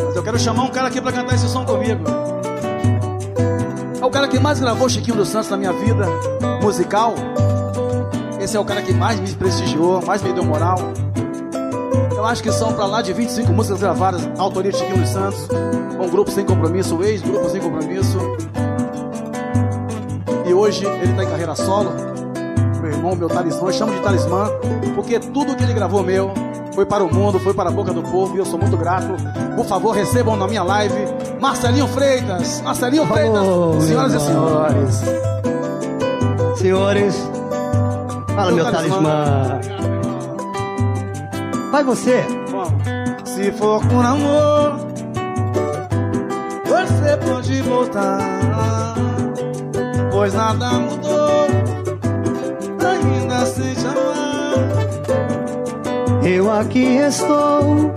Mas eu quero chamar um cara aqui para cantar esse som comigo. É o cara que mais gravou Chiquinho dos Santos na minha vida musical. Esse é o cara que mais me prestigiou, mais me deu moral. Eu acho que são para lá de 25 músicas gravadas, autoria de Chiquinho dos Santos, com grupo sem compromisso, ex-grupo sem compromisso. Hoje ele está em carreira solo. Meu irmão, meu talismã, eu chamo de talismã, porque tudo que ele gravou meu foi para o mundo, foi para a boca do povo e eu sou muito grato. Por favor, recebam na minha live Marcelinho Freitas. Marcelinho Freitas, Oh, senhoras e senhores. Senhores, fala meu talismã. Vai você. Se for com amor, você pode voltar. Pois nada mudou, ainda se te amar. Eu aqui estou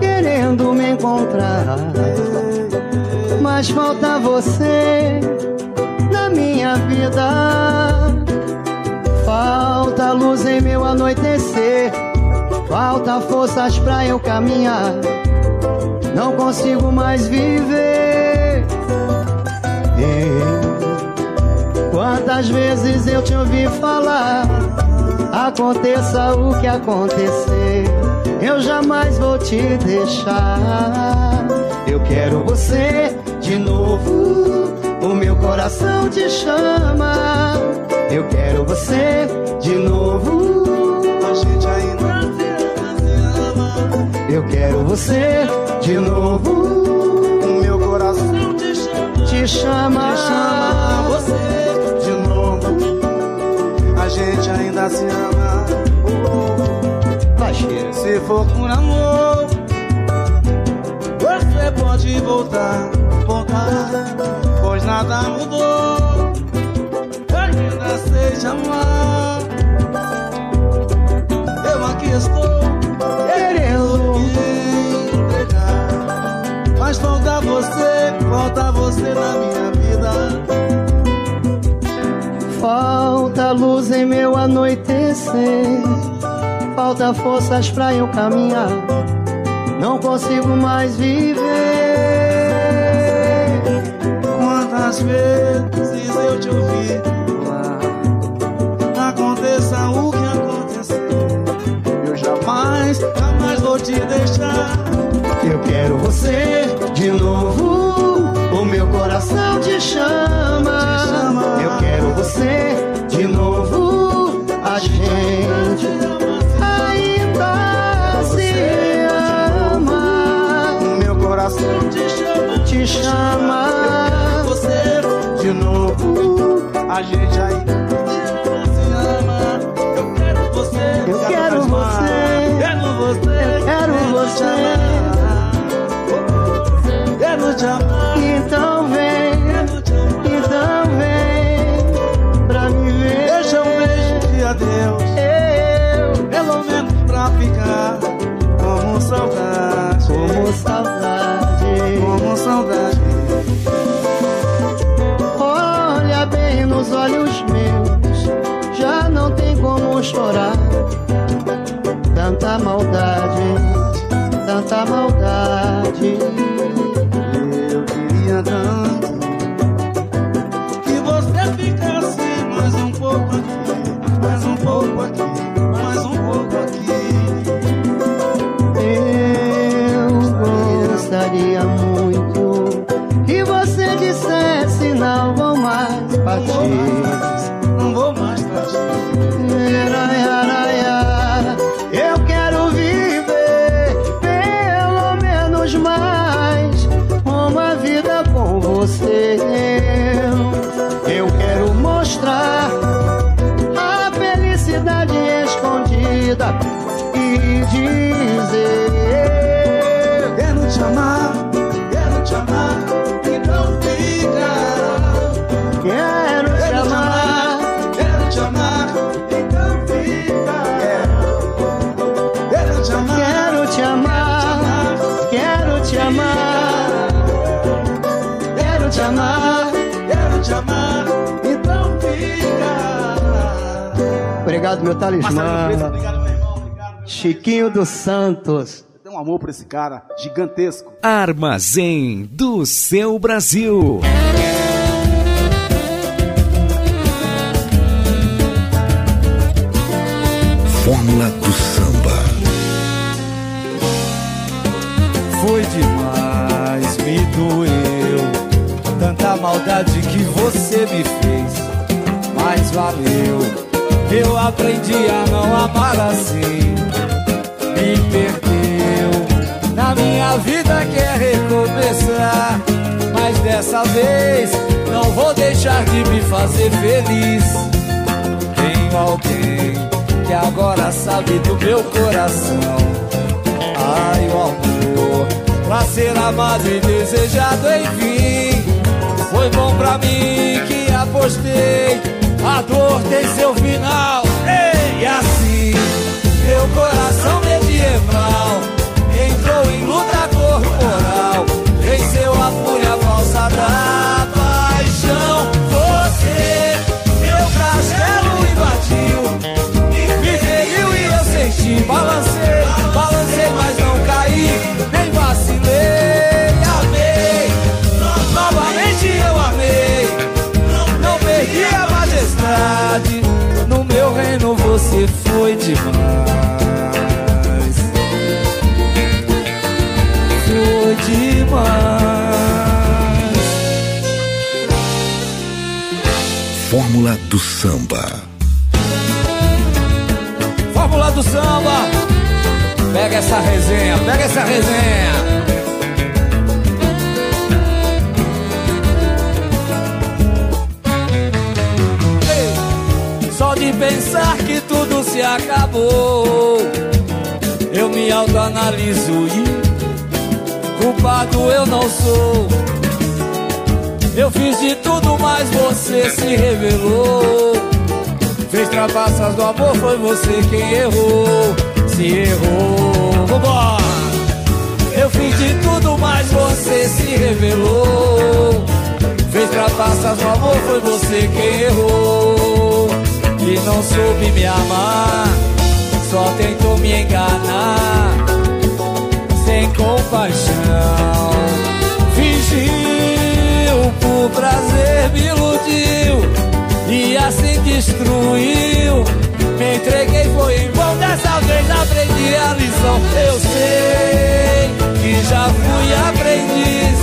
querendo me encontrar, mas falta você na minha vida. Falta anoitecer. Falta forças pra eu caminhar. Não consigo mais viver. Quantas vezes eu te ouvi falar? Aconteça o que acontecer, eu jamais vou te deixar. Eu quero você de novo, o meu coração te chama. Eu quero você de novo, a gente ainda se ama. Eu quero você de novo, o meu coração te chama. Te chama, Te chama você. A gente ainda se ama. Se for por amor, você pode voltar, voltar, pois nada mudou. Ainda sei te amar. Eu aqui estou querendo me entregar, mas falta você, falta você na minha Falta luz em meu anoitecer. Falta forças pra eu caminhar. Não consigo mais viver. Quantas vezes eu te ouvi falar Aconteça o que acontecer Eu jamais, jamais vou te deixar Eu quero você de novo. O meu coração te chama. Você de novo. A gente ainda se ama. O meu coração te chama Te chama. Você de novo A gente ainda se ama Eu quero você Eu quero você. Quero você Quero você. Quero te amar chorar. Tanta maldade, tanta maldade. Eu queria tanto Obrigado, meu Marcelo Freitas, talismã. obrigado meu irmão Obrigado Chiquinho dos Santos. Tenho um amor por esse cara gigantesco Armazém do seu Brasil. Fórmula do samba. Foi demais, me doeu. Tanta maldade que você me fez, mas valeu. Eu aprendi a não amar assim. Me perdeu. Na minha vida quer recomeçar, mas dessa vez não vou deixar de me fazer feliz. Tenho alguém que agora sabe do meu coração. Ai, o amor, pra ser amado e desejado, enfim. Foi bom pra mim que apostei, a dor tem seu final. Ei! E assim, meu coração medieval entrou em luta corporal, venceu a fúria falsa da paixão. Você, meu castelo invadiu, me feriu e eu senti, balancei, balancei. Você foi demais. Foi demais. Fórmula do samba. Fórmula do samba. Pega essa resenha, pega essa resenha. Pensar que tudo se acabou, eu me autoanaliso e culpado eu não sou. Eu fiz de tudo, mas você se revelou. Fez trapaças do amor, foi você quem errou. Se errou, vambora! Eu fiz de tudo, mas você se revelou. Fez trapaças do amor, foi você quem errou. E não soube me amar, só tentou me enganar. Sem compaixão, fingiu por prazer, me iludiu. E assim destruiu Me entreguei, foi em vão Dessa vez aprendi a lição Eu sei que já fui aprendiz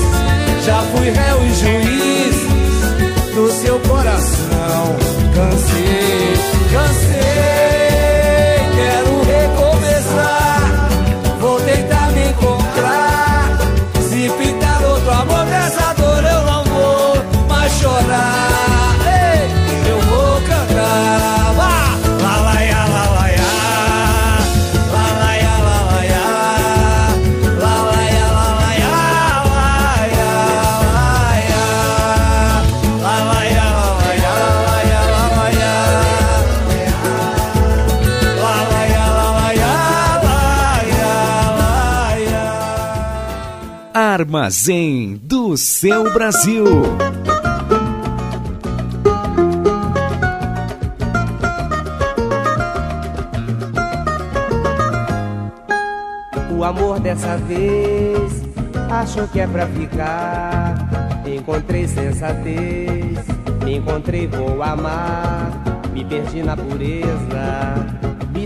Já fui réu e juiz Do seu coração Cansei, cansei Armazém do seu Brasil. O amor dessa vez acho que é pra ficar. Encontrei sensatez, me encontrei, vou amar. Me perdi na pureza,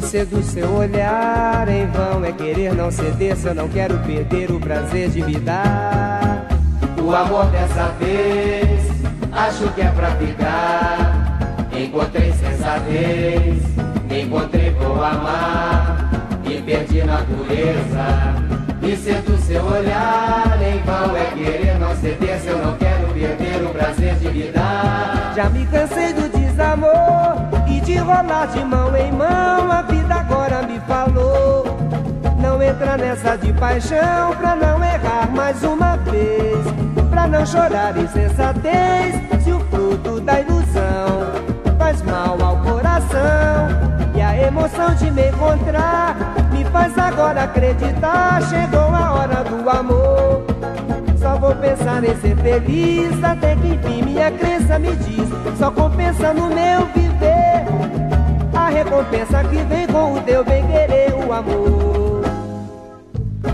me seduz seu olhar. Em vão é querer não ceder se eu não quero perder o prazer de me dar. O amor dessa vez acho que é pra ficar. Encontrei sensatez, me encontrei, vou amar. Me perdi na me seduz seu olhar. Em vão é querer não ceder se eu não quero perder o prazer de me dar. Já me cansei do desamor e de rolar de mão. Entra nessa de paixão pra não errar mais uma vez. Pra não chorar insensatez se o fruto da ilusão faz mal ao coração. E a emoção de me encontrar me faz agora acreditar. Chegou a hora do amor. Só vou pensar em ser feliz até que enfim minha crença me diz. Só compensa no meu viver a recompensa que vem com o teu bem querer, o amor.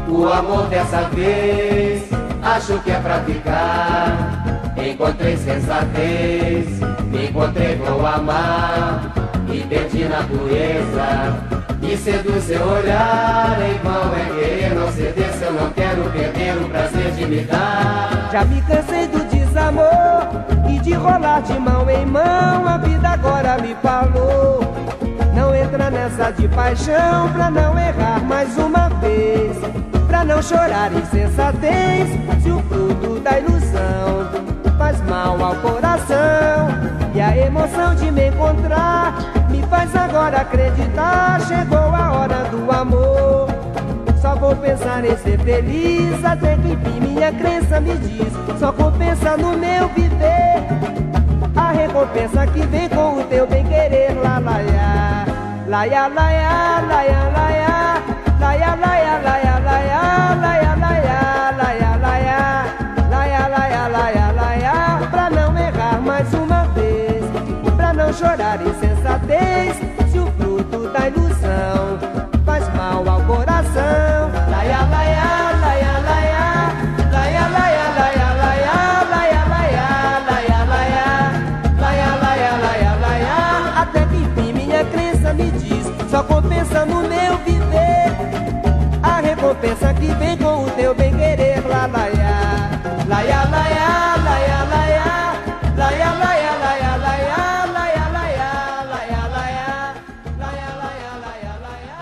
O amor dessa vez acho que é pra ficar. Encontrei sensatez, me encontrei, vou amar. Me perdi na pureza, me seduz seu olhar. Em vão é querer não ceder se eu não quero perder o prazer de me dar. Já me cansei do desamor e de rolar de mão em mão. A vida agora me falou. Não entra nessa de paixão pra não errar mais uma vez. Não chorar insensatez se o fruto da ilusão faz mal ao coração. E a emoção de me encontrar me faz agora acreditar. Chegou a hora do amor. Só vou pensar em ser feliz até que enfim minha crença me diz. Só compensa no meu viver a recompensa que vem com o teu bem querer. Lá, lá, lá, lá, lá, lá, lá, lá, lá, Laia, laia, laia,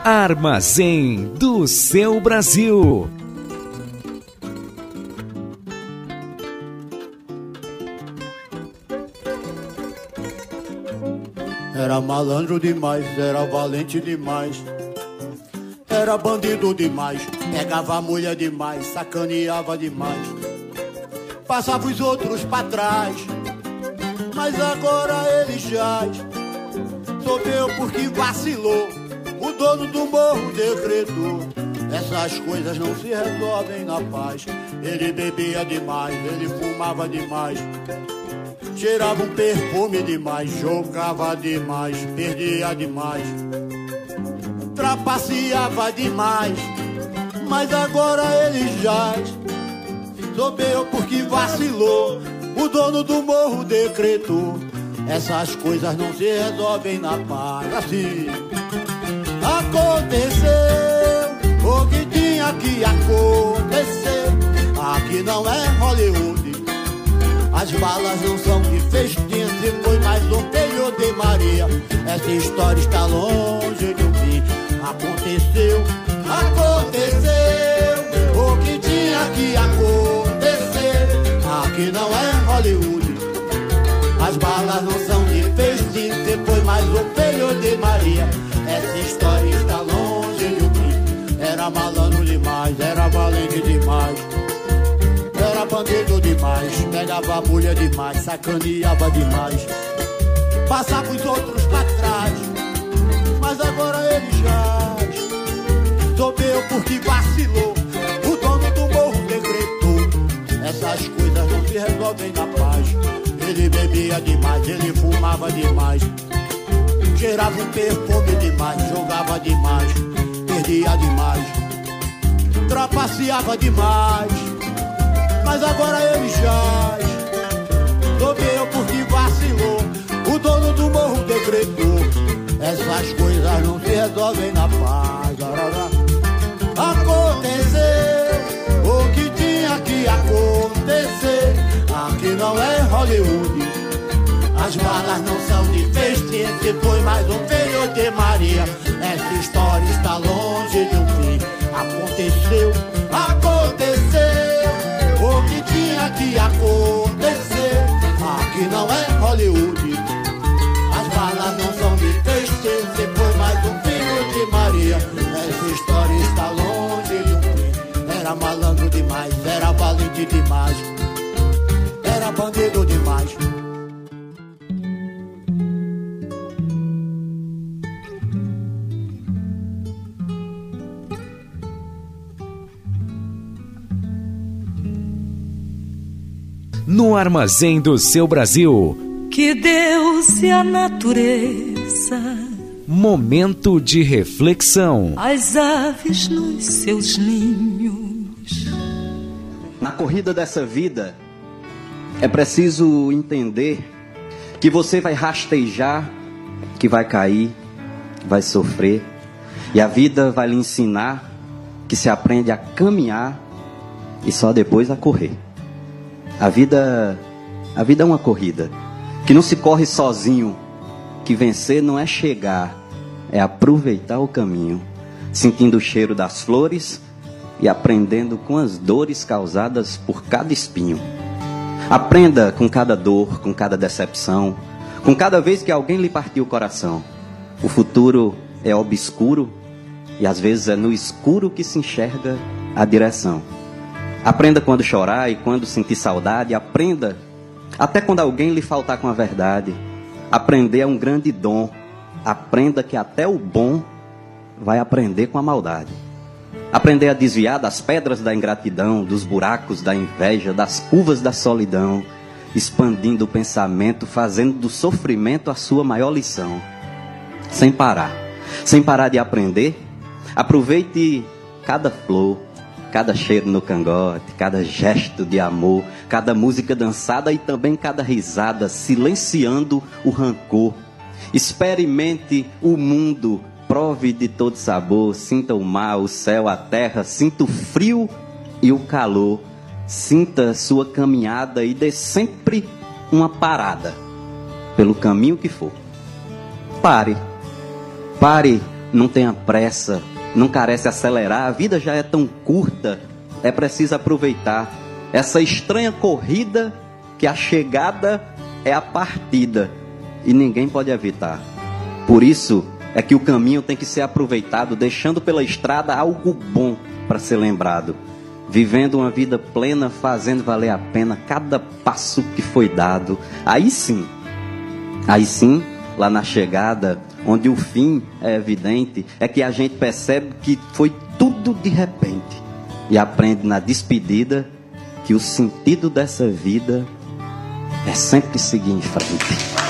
Armazém do seu Brasil. Era malandro demais, era valente demais. Era bandido demais, pegava a mulher demais, sacaneava demais. Passava os outros pra trás, mas agora ele jaz. Sofreu porque vacilou, o dono do morro decretou. Essas coisas não se resolvem na paz. Ele bebia demais, ele fumava demais. Cheirava um perfume demais, jogava demais, perdia demais, trapaceava demais, mas agora ele jaz. Sobeou porque vacilou, o dono do morro decretou. Essas coisas não se resolvem na paz. Assim aconteceu o que tinha que acontecer. Aqui não é Hollywood. As balas não são de festinha, se foi mais um filho de Maria. Essa história está longe um fim. Aconteceu, aconteceu o que tinha que acontecer. Aqui não é Hollywood. As balas não são de festinha, se foi mais um filho de Maria. Essa história Era malandro demais, era valente demais. Era bandido demais, pegava a mulher demais, sacaneava demais. Passava os outros pra trás, mas agora ele jaz. Sobreu porque vacilou, o dono do morro decretou. Essas coisas não se resolvem na paz. Ele bebia demais, ele fumava demais. Cheirava um perfume demais, jogava demais, perdia demais. Trapaceava demais mas agora ele jaz. Sobreu porque vacilou, o dono do morro decretou. Essas coisas não se resolvem na paz. Aconteceu o que tinha que acontecer. Aqui não é Hollywood. As balas não são de festinha, se foi mais um filho de Maria. Essa história está longe. Aconteceu, aconteceu o que tinha que acontecer. Aqui não é Hollywood. As balas não são de festinha, se foi mais um filho de Maria. Essa história está longe de um. Era malandro demais, era valente demais, era bandido demais. No Armazém do seu Brasil. Que Deus e a natureza, Momento de reflexão. as aves nos seus ninhos. Na corrida dessa vida, é preciso entender que você vai rastejar, que vai cair, vai sofrer, e a vida vai lhe ensinar que se aprende a caminhar e só depois a correr. A vida, a vida é uma corrida que não se corre sozinho, que vencer não é chegar, é aproveitar o caminho, sentindo o cheiro das flores e aprendendo com as dores causadas por cada espinho. Aprenda com cada dor, com cada decepção, com cada vez que alguém lhe partiu o coração. O futuro é obscuro e às vezes é no escuro que se enxerga a direção. Aprenda quando chorar e quando sentir saudade. Aprenda até quando alguém lhe faltar com a verdade. Aprender é um grande dom. Aprenda que até o bom vai aprender com a maldade. Aprender a desviar das pedras da ingratidão, dos buracos da inveja, das curvas da solidão, expandindo o pensamento, fazendo do sofrimento a sua maior lição. Sem parar, sem parar de aprender, aproveite cada flor, cada cheiro no cangote, cada gesto de amor, cada música dançada e também cada risada, silenciando o rancor. Experimente o mundo, prove de todo sabor, sinta o mar, o céu, a terra, sinta o frio e o calor. Sinta sua caminhada e dê sempre uma parada pelo caminho que for. Pare. Pare, não tenha pressa, não carece acelerar, a vida já é tão curta, é preciso aproveitar essa estranha corrida que a chegada é a partida e ninguém pode evitar. Por isso é que o caminho tem que ser aproveitado, deixando pela estrada algo bom para ser lembrado. Vivendo uma vida plena, fazendo valer a pena cada passo que foi dado. Aí sim, aí sim, lá na chegada, onde o fim é evidente, é que a gente percebe que foi tudo de repente e aprende na despedida que o sentido dessa vida é sempre seguir em frente.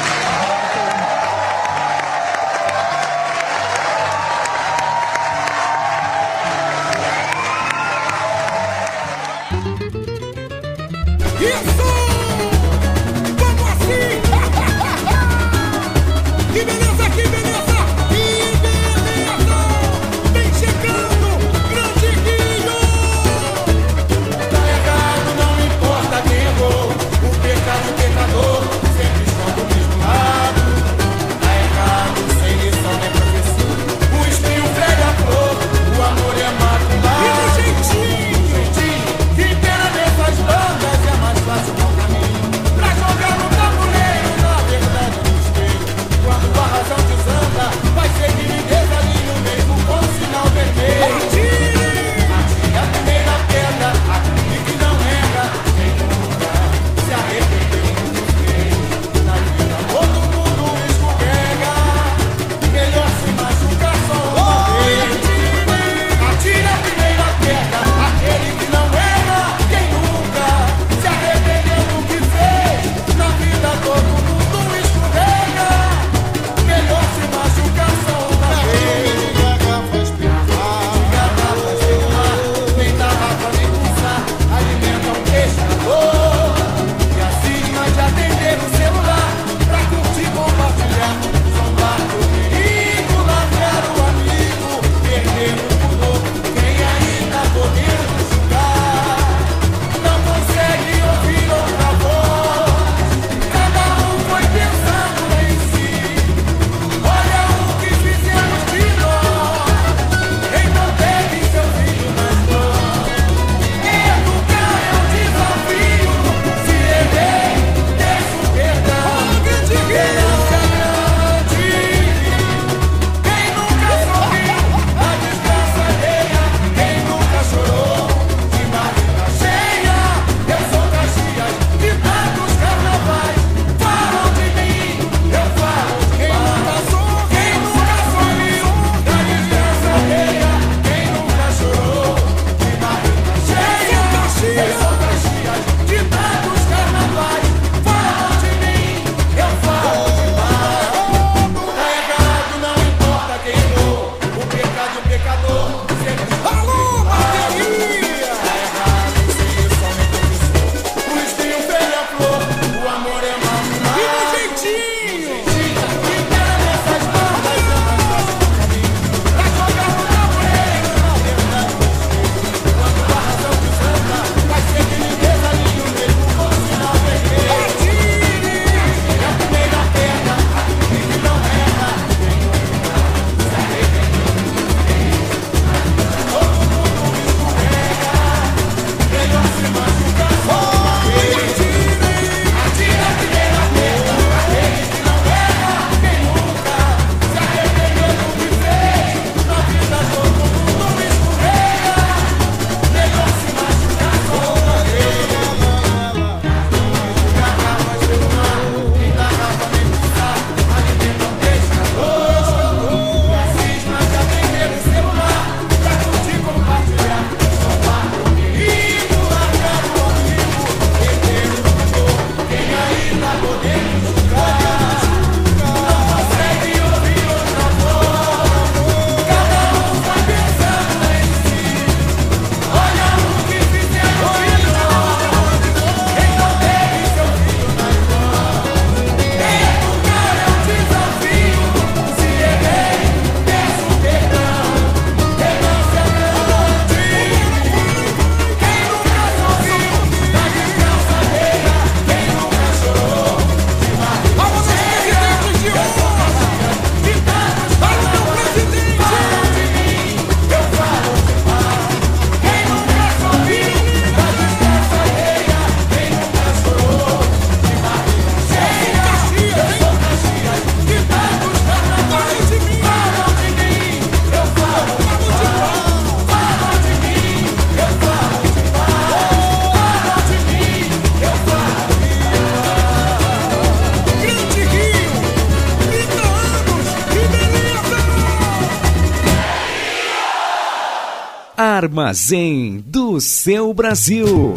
Armazém do seu Brasil.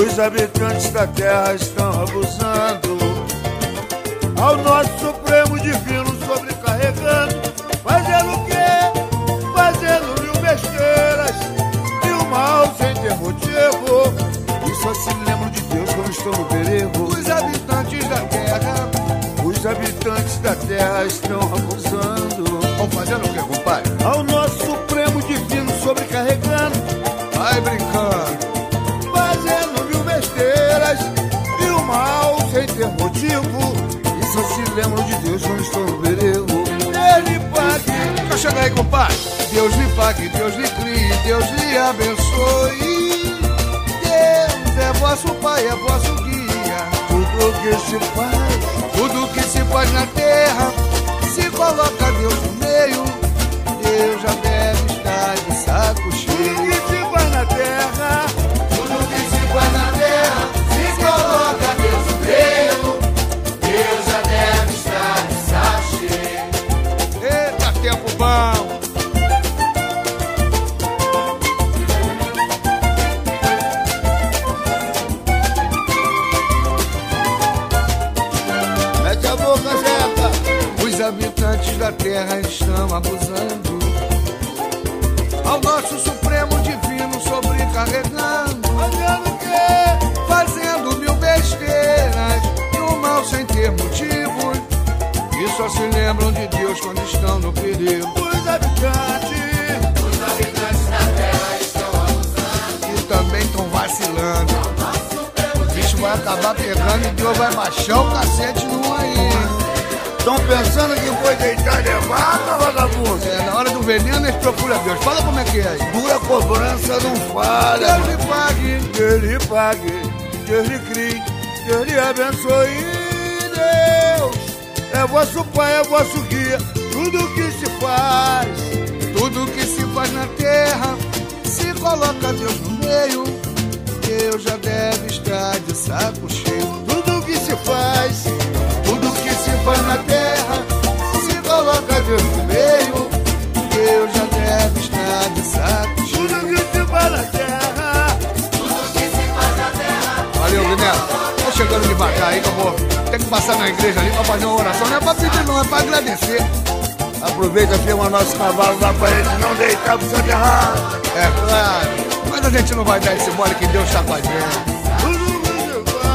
Os habitantes da terra estão abusando ao nosso estão no perigo. Os habitantes da terra, os habitantes da terra estão abusando. Estão fazendo o quê, compadre? Ao nosso Supremo Divino sobrecarregando, vai brincando fazendo mil besteiras e o mal sem ter motivo. E só se lembram de Deus quando estão no perigo. Ele pague. Eu chegar aí, compadre. Deus lhe pague, Deus lhe crie, Deus lhe abençoe. É vosso Pai, é vosso guia. Tudo que se faz, tudo que se faz na terra, se coloca Deus no meio. Deus já deve procuram Deus. Fala como é que é. Dura cobrança não falha. Deus lhe pague, Deus lhe pague, Deus lhe crie, Deus lhe abençoe. Deus é vosso Pai, é vosso guia. Tudo que se faz, tudo que se faz na terra, se coloca Deus no meio. Deus já deve estar de saco cheio. Tudo que se faz, tudo que se faz na terra, se coloca Deus no meio. Guilherme. Tô chegando devagar aí que eu vou ter que passar na igreja ali pra fazer uma oração. Não é pra pedir, não, é pra agradecer. Aproveita, filma nosso cavalo lá pra gente não deitar pro seu errado. É claro. Mas a gente não vai dar esse mole que Deus tá com a gente.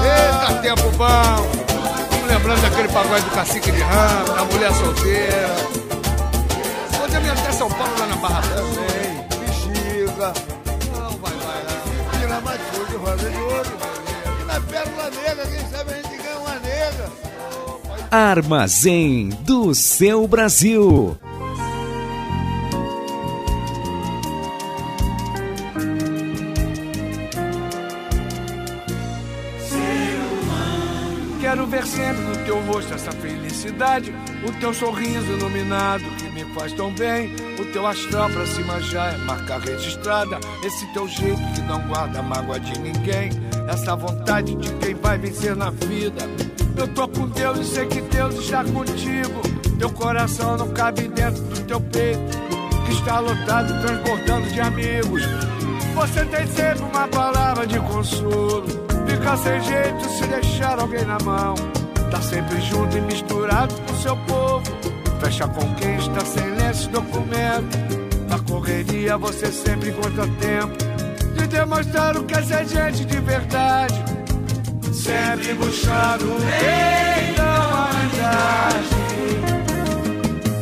Eita, tempo bom. Vamos lembrando daquele pagode do cacique de ramo, da mulher solteira. Podemos até São Paulo lá na Barra também. Bexiga. Não, vai, vai lá. Tira mais coisa, roda de ouro. Na Pérola Negra, quem sabe a gente ganha uma nega. Armazém do seu Brasil. Quero ver sempre no teu rosto essa felicidade, o teu sorriso iluminado que me faz tão bem, o teu astral pra cima já é marca registrada, esse teu jeito que não guarda mágoa de ninguém, essa vontade de quem vai vencer na vida. Eu tô com Deus e sei que Deus está contigo. Teu coração não cabe dentro do teu peito, que está lotado, transbordando de amigos. Você tem sempre uma palavra de consolo. Fica sem jeito se deixar alguém na mão. Tá sempre junto e misturado com seu povo. Fecha com quem está sem lenço documento. Na correria você sempre encontra tempo de demonstrar o que é ser gente de verdade. Sempre buscando o bem, não a verdade.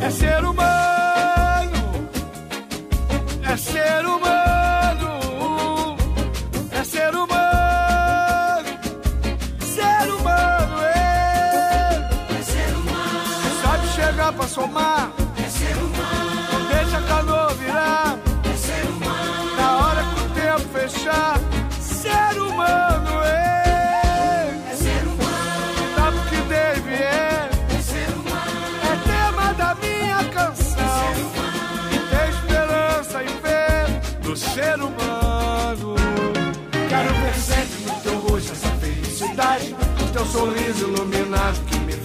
É ser humano, é ser humano, é ser humano. Ser humano, é. É ser humano. Sabe chegar pra somar.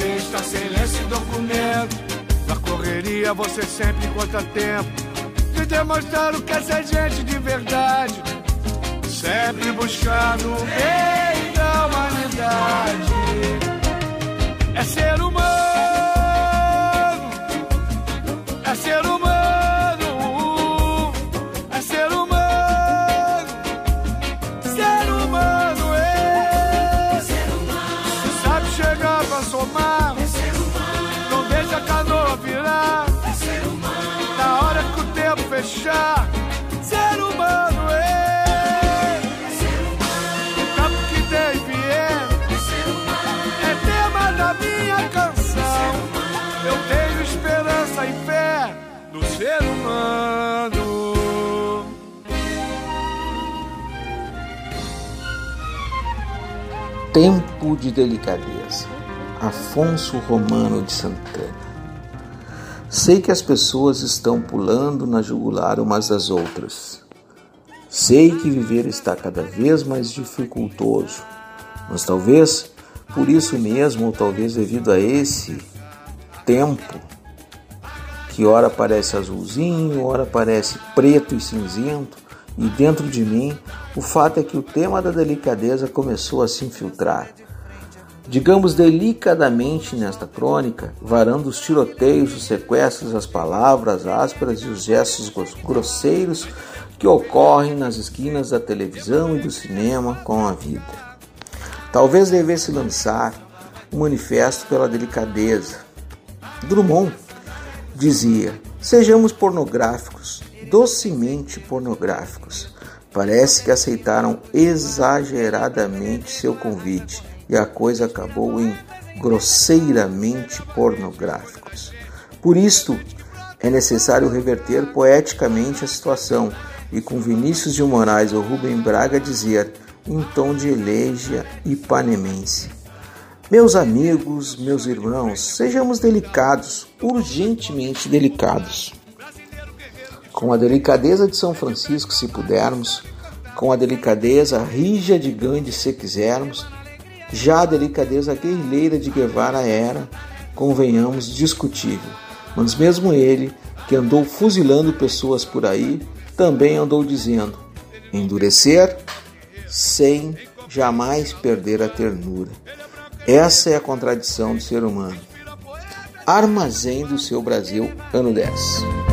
Quem está silêncio e documento. Na correria você sempre encontra tempo de demonstrar o que é ser gente de verdade. Sempre buscando o bem da humanidade. É ser humano, Tempo de delicadeza. Afonso Romano de Santana. Sei que as pessoas estão pulando na jugular umas das outras. Sei que viver está cada vez mais dificultoso, mas talvez por isso mesmo, ou talvez devido a esse tempo, que ora parece azulzinho, ora parece preto e cinzento, e dentro de mim, o fato é que o tema da delicadeza começou a se infiltrar. Digamos delicadamente nesta crônica, varando os tiroteios, os sequestros, as palavras ásperas e os gestos grosseiros que ocorrem nas esquinas da televisão e do cinema com a vida. Talvez devesse lançar um manifesto pela delicadeza. Drummond dizia: sejamos pornográficos, docemente pornográficos. Parece que aceitaram exageradamente seu convite e a coisa acabou em grosseiramente pornográficos. Por isto, é necessário reverter poeticamente a situação e com Vinícius de Moraes ou Rubem Braga dizer, em tom de elégia ipanemense: Meus amigos, meus irmãos, sejamos delicados, urgentemente delicados. Com a delicadeza de São Francisco, se pudermos, com a delicadeza rija de Gandhi, se quisermos, já a delicadeza guerrilheira de Guevara era, convenhamos, discutível. Mas mesmo ele, que andou fuzilando pessoas por aí, também andou dizendo: endurecer sem jamais perder a ternura. Essa é a contradição do ser humano. Armazém do seu Brasil, ano 10.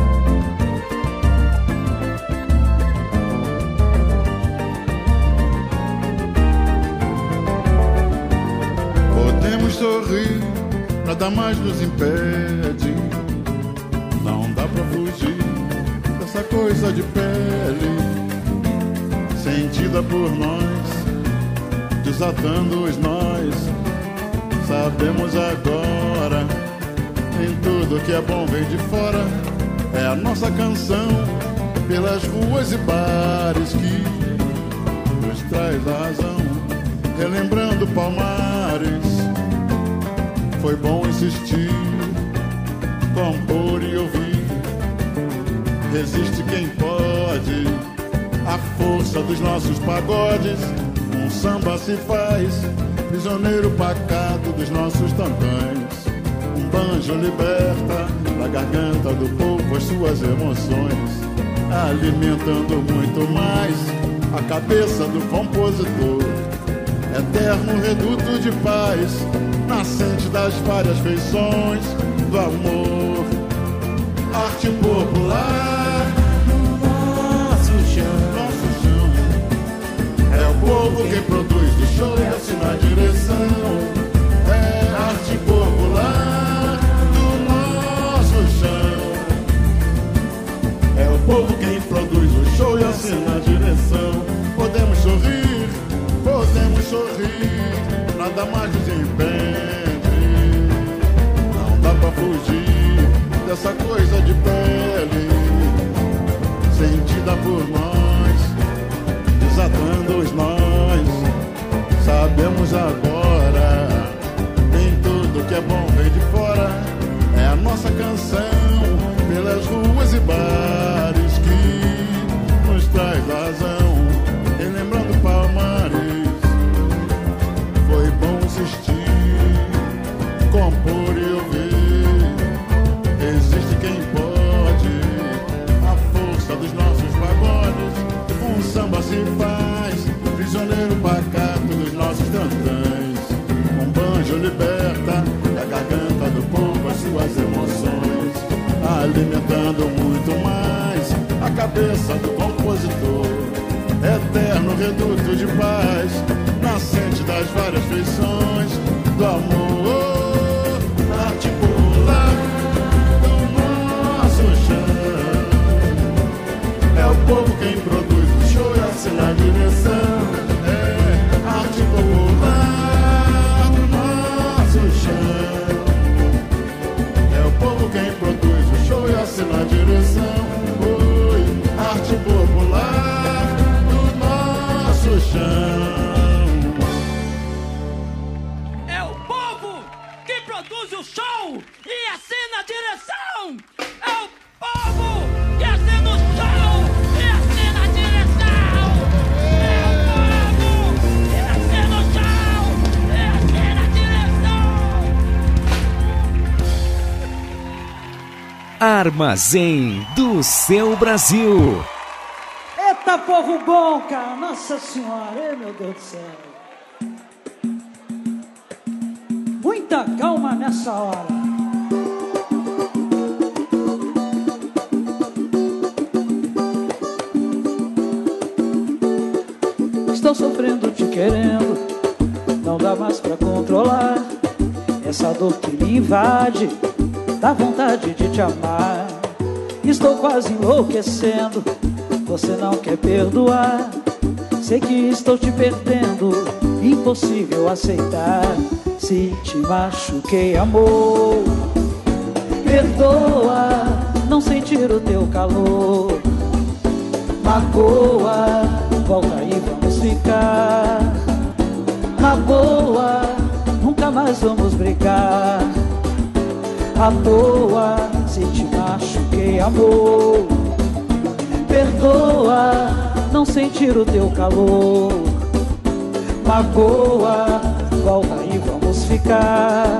Nada mais nos impede. Não dá pra fugir dessa coisa de pele, sentida por nós, desatando os nós. Sabemos agora, em tudo que é bom vem de fora. É a nossa canção pelas ruas e bares que nos traz a razão relembrando palmares. Foi bom insistir, compor e ouvir. Resiste quem pode, a força dos nossos pagodes. Um samba se faz, prisioneiro pacato dos nossos tantãs. Um banjo liberta da garganta do povo as suas emoções, alimentando muito mais a cabeça do compositor eterno reduto de paz, nascente das várias feições do amor. Arte popular, nosso chão, nosso chão. É o povo quem produz o show e assina a direção. É arte popular do nosso chão. É o povo quem produz o show e assina a direção. Podemos sorrir podemos sorrir, nada mais impede pra fugir dessa coisa de pele sentida por nós, desatando os nós. Sabemos agora, nem tudo que é bom vem de fora. É a nossa canção pelas ruas e bares que nos traz razão. As emoções, alimentando muito mais a cabeça do compositor. Eterno reduto de paz, nascente das várias feições do amor, Armazém do seu Brasil. Eita povo bom, cara! Nossa senhora, ei, meu Deus do céu! Muita calma nessa hora. Estou sofrendo te querendo, não dá mais pra controlar. Essa dor que me invade, dá vontade de te amar. Estou quase enlouquecendo, você não quer perdoar. Sei que estou te perdendo, impossível aceitar. Se te machuquei, amor, perdoa, não sentir o teu calor. Magoa, volta aí, vamos ficar. Na boa, nunca mais vamos brigar. À toa, se te machuquei, amor. Perdoa, não sentir o teu calor. Magoa, volta aí, vamos ficar.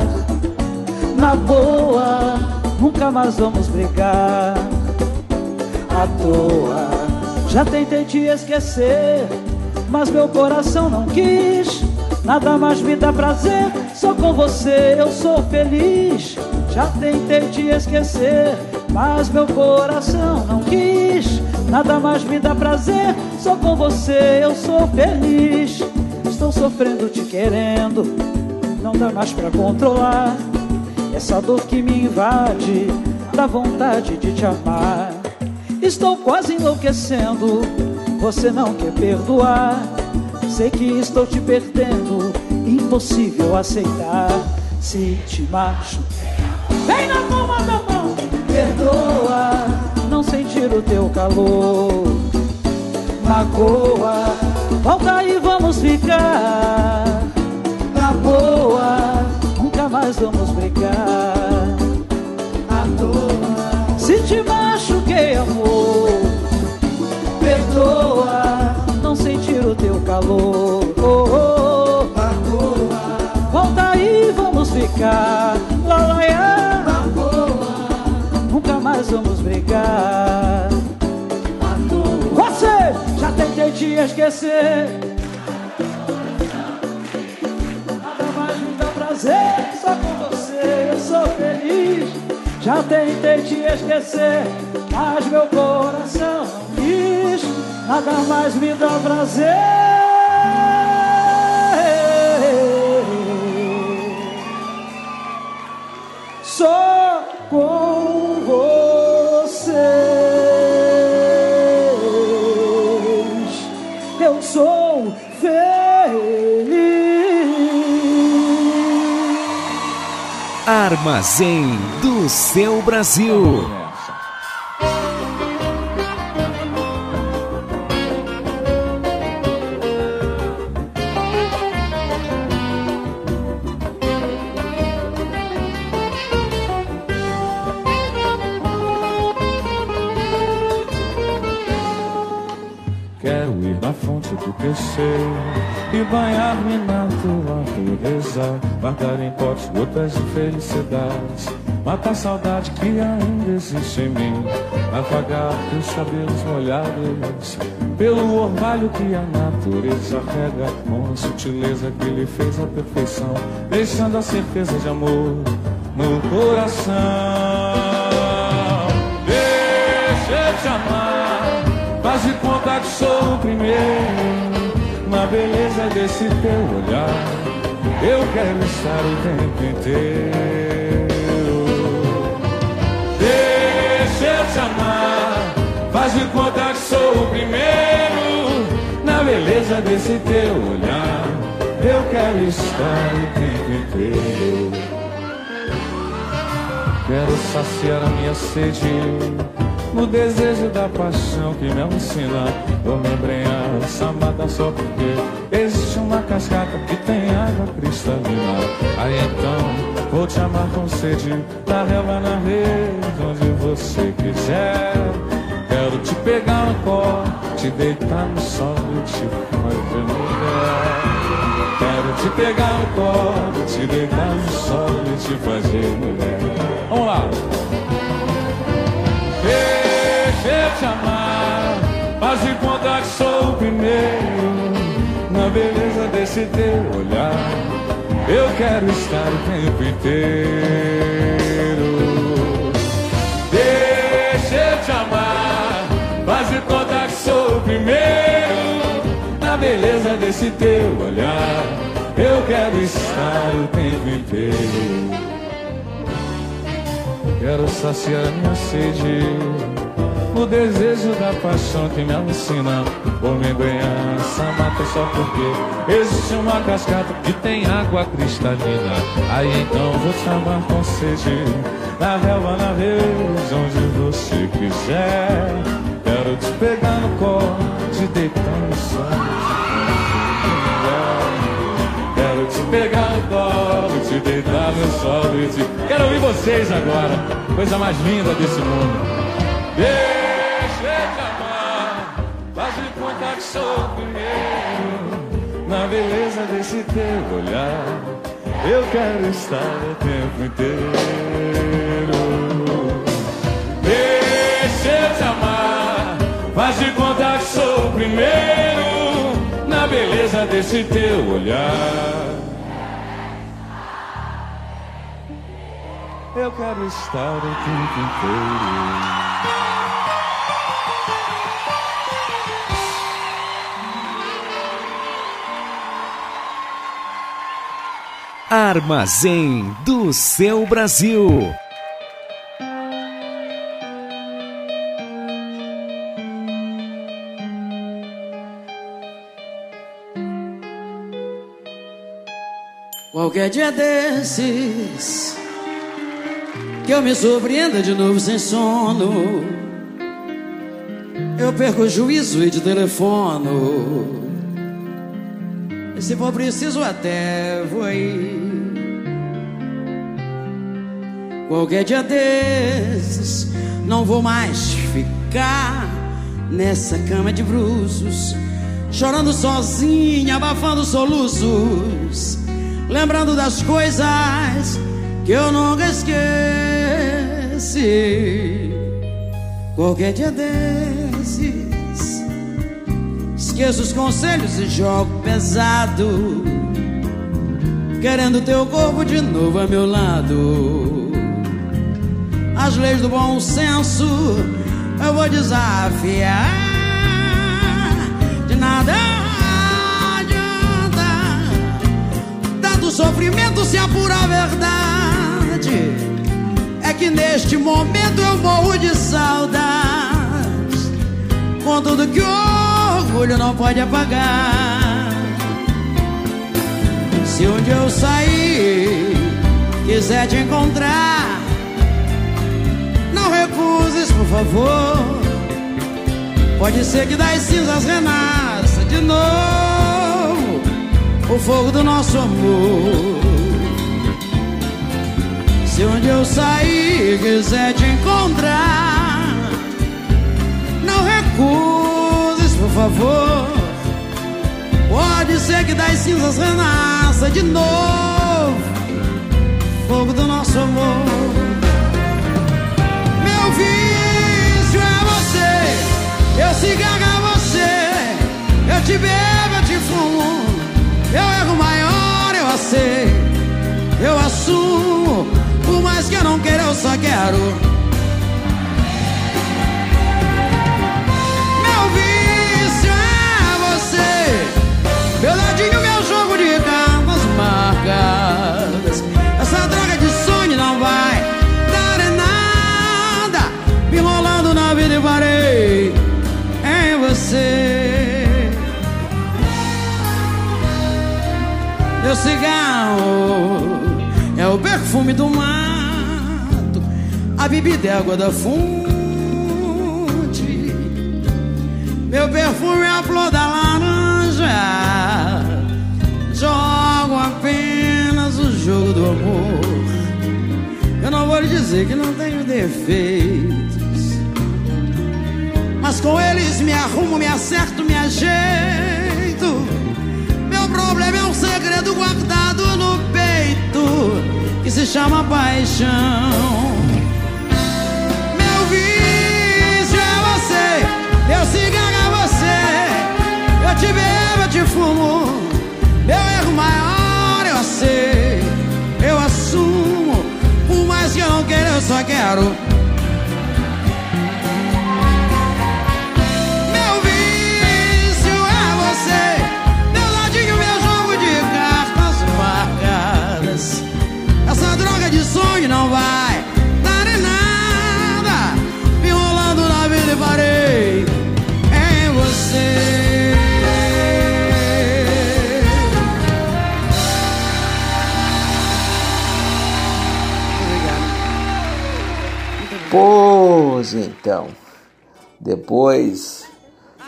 Na boa, nunca mais vamos brigar. À toa, já tentei te esquecer, mas meu coração não quis. Nada mais me dá prazer, só com você eu sou feliz. Já tentei te esquecer, mas meu coração não quis. Nada mais me dá prazer, só com você eu sou feliz. Estou sofrendo te querendo, não dá mais pra controlar. Essa dor que me invade, dá vontade de te amar. Estou quase enlouquecendo, você não quer perdoar. Sei que estou te perdendo, impossível aceitar. Se te macho, sentir o teu calor. Magoa, volta e vamos ficar. Na boa, nunca mais vamos brigar. À toa, se te machuquei, amor. Perdoa, não sentir o teu calor. Oh, oh, oh. Volta aí, vamos ficar. Lá, lá, lá. Mais vamos brigar. Você já tentei te esquecer. Nada mais me dá prazer, só com você eu sou feliz. Já tentei te esquecer, mas meu coração não quis. Nada mais me dá prazer. Armazém do seu Brasil. Quero ir na fonte do que sei e banhar-me na pureza. Guardar em potes gotas de felicidade. Matar a saudade que ainda existe em mim. Apagar teus cabelos molhados pelo orvalho que a natureza rega com a sutileza que lhe fez a perfeição, deixando a certeza de amor no coração. Deixa eu te amar, faz de conta que sou o primeiro na beleza desse teu olhar. Eu quero estar o tempo inteiro. Deixa eu te amar, faz de conta que sou o primeiro na beleza desse teu olhar. Eu quero estar o tempo inteiro. Quero saciar a minha sede no desejo da paixão que me ensina. Vou me embrenhar essa mata só porque existe uma cascata que tem água cristalina. Aí então vou te amar com sede na relva, na rede, onde você quiser. Quero te pegar no colo, te deitar no sol e te fazer mulher. Quero te pegar no colo, te deitar no sol e te fazer mulher. Vamos lá. Te faz de conta que sou o primeiro na beleza desse teu olhar. Eu quero estar o tempo inteiro. Deixa eu te amar, faz de conta que sou o primeiro na beleza desse teu olhar. Eu quero estar o tempo inteiro. Quero saciar minha sede no desejo da paixão que me alucina. Vou me essa mata só porque existe uma cascata que tem água cristalina. Aí então vou te amar com sede na relva, na rede, onde você quiser. Quero te pegar no colo, te deitar no sol. Quero te pegar no colo, te deitar no sol te... Quero ouvir vocês agora, coisa mais linda desse mundo. Deixa beleza desse teu olhar. Eu quero estar o tempo inteiro. Deixa eu te amar, faz de conta que sou o primeiro na beleza desse teu olhar. Eu quero estar o tempo inteiro. Armazém do seu Brasil. Qualquer dia desses que eu me surpreenda de novo sem sono, eu perco o juízo e de telefono. Se for preciso, até vou aí. Qualquer dia desses, não vou mais ficar nessa cama de bruços, chorando sozinha, abafando soluços, lembrando das coisas que eu nunca esqueci. Qualquer dia desses, esqueço os conselhos e jogo pesado, querendo teu corpo de novo a meu lado. As leis do bom senso eu vou desafiar. De nada adianta tanto sofrimento se apura a verdade. É que neste momento eu morro de saudades. Com tudo que o orgulho não pode apagar. Se um dia eu sair, quiser te encontrar, não recuses, por favor. Pode ser que das cinzas renasça de novo o fogo do nosso amor. Se onde eu sair quiser te encontrar, não recuses, por favor. Pode ser que das cinzas renasça de novo fogo do nosso amor. Meu vício é você, eu cigarro é você, eu te bebo, eu te fumo. Eu erro maior, eu aceito, eu assumo. Por mais que eu não queira, eu só quero. Meu ladinho, meu jogo de cartas marcadas. Essa droga de sonho não vai dar em nada. Me enrolando na vida e parei em você. Meu cigarro é o perfume do mato, a bebida é água da fonte. Meu perfume é a flor da laranja. Dizer que não tenho defeitos, mas com eles me arrumo, me acerto, me ajeito. Meu problema é um segredo guardado no peito que se chama paixão. Meu vício é você, meu cigarro é você. Eu te bebo, eu te fumo. Meu erro maior eu sei, só quero. Pois então, depois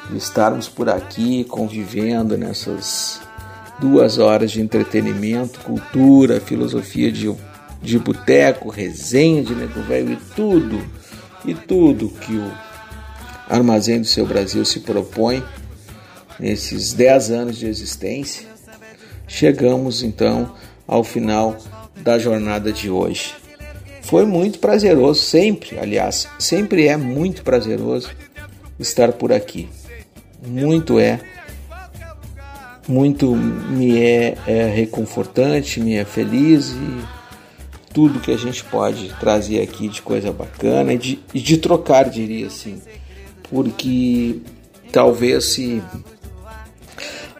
de estarmos por aqui convivendo nessas duas horas de entretenimento, cultura, filosofia de, de boteco, resenha de nego velho e tudo, e tudo que o Armazém do Seu Brasil se propõe nesses 10 anos de existência, chegamos então ao final da jornada de hoje. Foi muito prazeroso, sempre, aliás, sempre é muito prazeroso estar por aqui. Muito é, muito me é, é reconfortante, me é feliz e tudo que a gente pode trazer aqui de coisa bacana e de, de trocar, diria assim, porque talvez se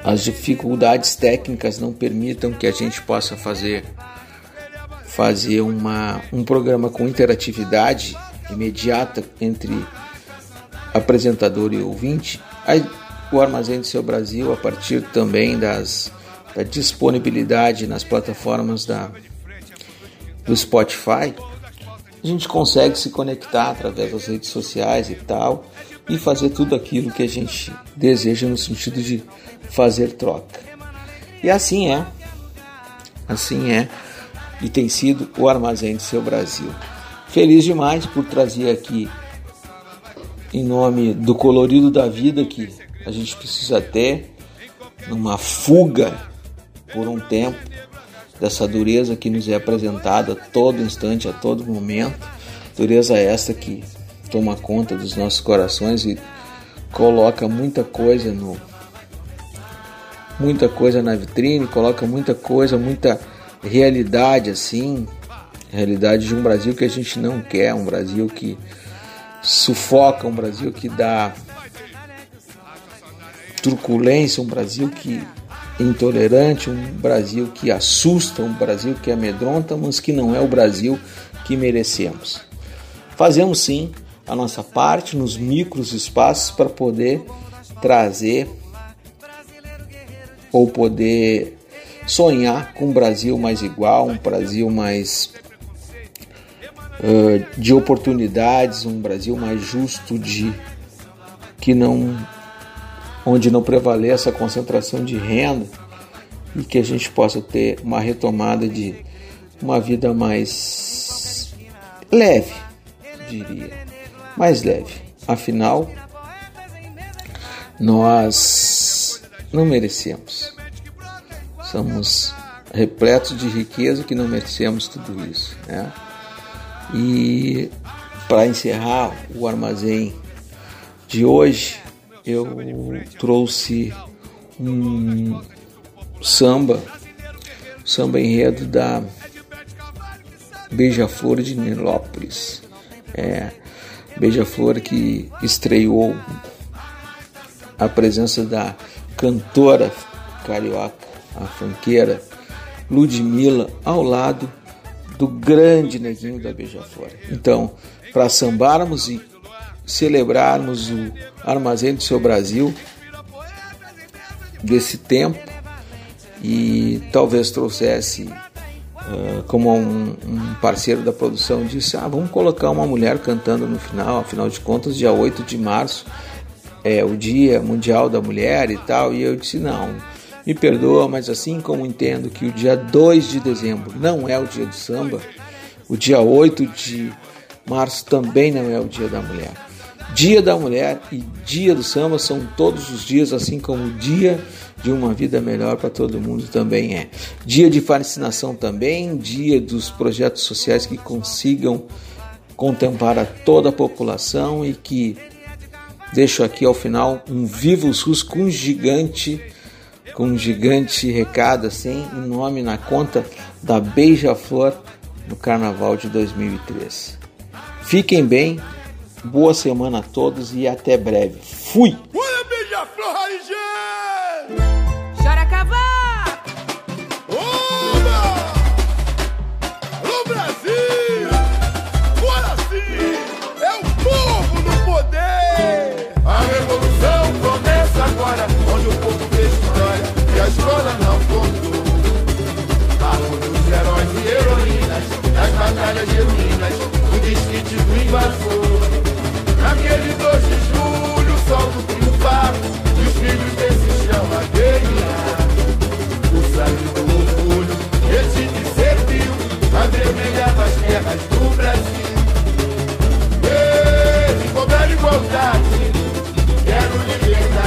as dificuldades técnicas não permitam que a gente possa fazer fazer uma, um programa com interatividade imediata entre apresentador e ouvinte, aí, o Armazém do Seu Brasil, a partir também das, da disponibilidade nas plataformas da, do Spotify, a gente consegue se conectar através das redes sociais e tal e fazer tudo aquilo que a gente deseja no sentido de fazer troca. E assim é, assim é e tem sido o Armazém do Seu Brasil. Feliz demais por trazer aqui, em nome do colorido da vida que a gente precisa ter, numa fuga por um tempo dessa dureza que nos é apresentada a todo instante, a todo momento. Dureza esta que toma conta dos nossos corações e coloca muita coisa no muita coisa na vitrine, coloca muita coisa, muita realidade assim, realidade de um Brasil que a gente não quer, um Brasil que sufoca, um Brasil que dá truculência, um Brasil que é intolerante, um Brasil que assusta, um Brasil que amedronta, mas que não é o Brasil que merecemos. Fazemos sim a nossa parte nos micros espaços para poder trazer ou poder sonhar com um Brasil mais igual, um Brasil mais uh, de oportunidades, um Brasil mais justo, de que não onde não prevaleça a concentração de renda e que a gente possa ter uma retomada de uma vida mais leve, diria, mais leve. Afinal, nós não merecemos. Somos repletos de riqueza que não merecemos tudo isso. Né? E para encerrar o armazém de hoje, eu trouxe um samba, samba enredo da Beija-Flor de Nilópolis. É, Beija-Flor que estreou a presença da cantora carioca, a fanqueira Ludmilla, ao lado do grande neguinho da Beija-Flor. Então, para sambarmos e celebrarmos o Armazém do Seu Brasil desse tempo e talvez trouxesse uh, como um, um, parceiro da produção disse, ah, vamos colocar uma mulher cantando no final, afinal de contas, dia 8 de março é o Dia Mundial da Mulher e tal, e eu disse, não, me perdoa, mas assim como entendo que o dia 2 de dezembro não é o dia do samba, o dia 8 de março também não é o dia da mulher. Dia da mulher e dia do samba são todos os dias, assim como o dia de uma vida melhor para todo mundo também é. Dia de fascinação também, dia dos projetos sociais que consigam contemplar a toda a população e que deixo aqui ao final um vivo SUS com um gigante com um gigante recado assim, um nome na conta da Beija-Flor no Carnaval de 2003. Fiquem bem, boa semana a todos e até breve. Fui! Invasor. Naquele 2 de julho, o sol do triunfar, e os filhos desse chão a guerrear. O sangue do orgulho, esse que serviu, avermelhava as terras do Brasil. Ei, cobrar igualdade, quero liberdade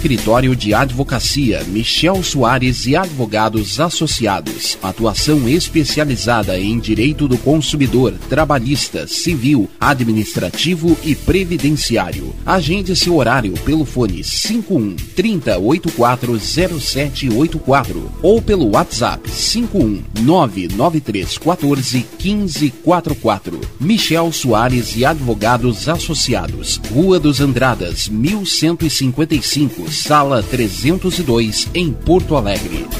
Escritório de Advocacia Michel Soares e Advogados Associados. Atuação especializada em direito do consumidor, trabalhista, civil, administrativo e previdenciário. Agende seu horário pelo fone 51 30 84 0784 ou pelo WhatsApp 51 993 14 15 44. Michel Soares e Advogados Associados. Rua dos Andradas, 1155 sala 302, em Porto Alegre.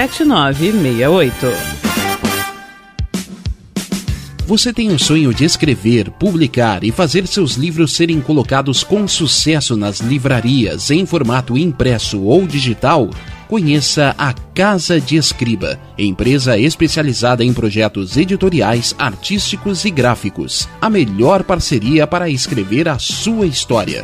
7968. Você tem o sonho de escrever, publicar e fazer seus livros serem colocados com sucesso nas livrarias em formato impresso ou digital? Conheça a Casa de Escriba, empresa especializada em projetos editoriais, artísticos e gráficos. A melhor parceria para escrever a sua história.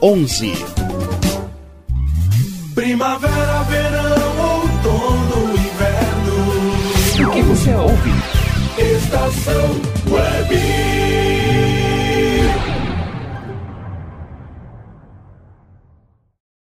11. Primavera, verão, outono, inverno. O que você ouve? Estação Web.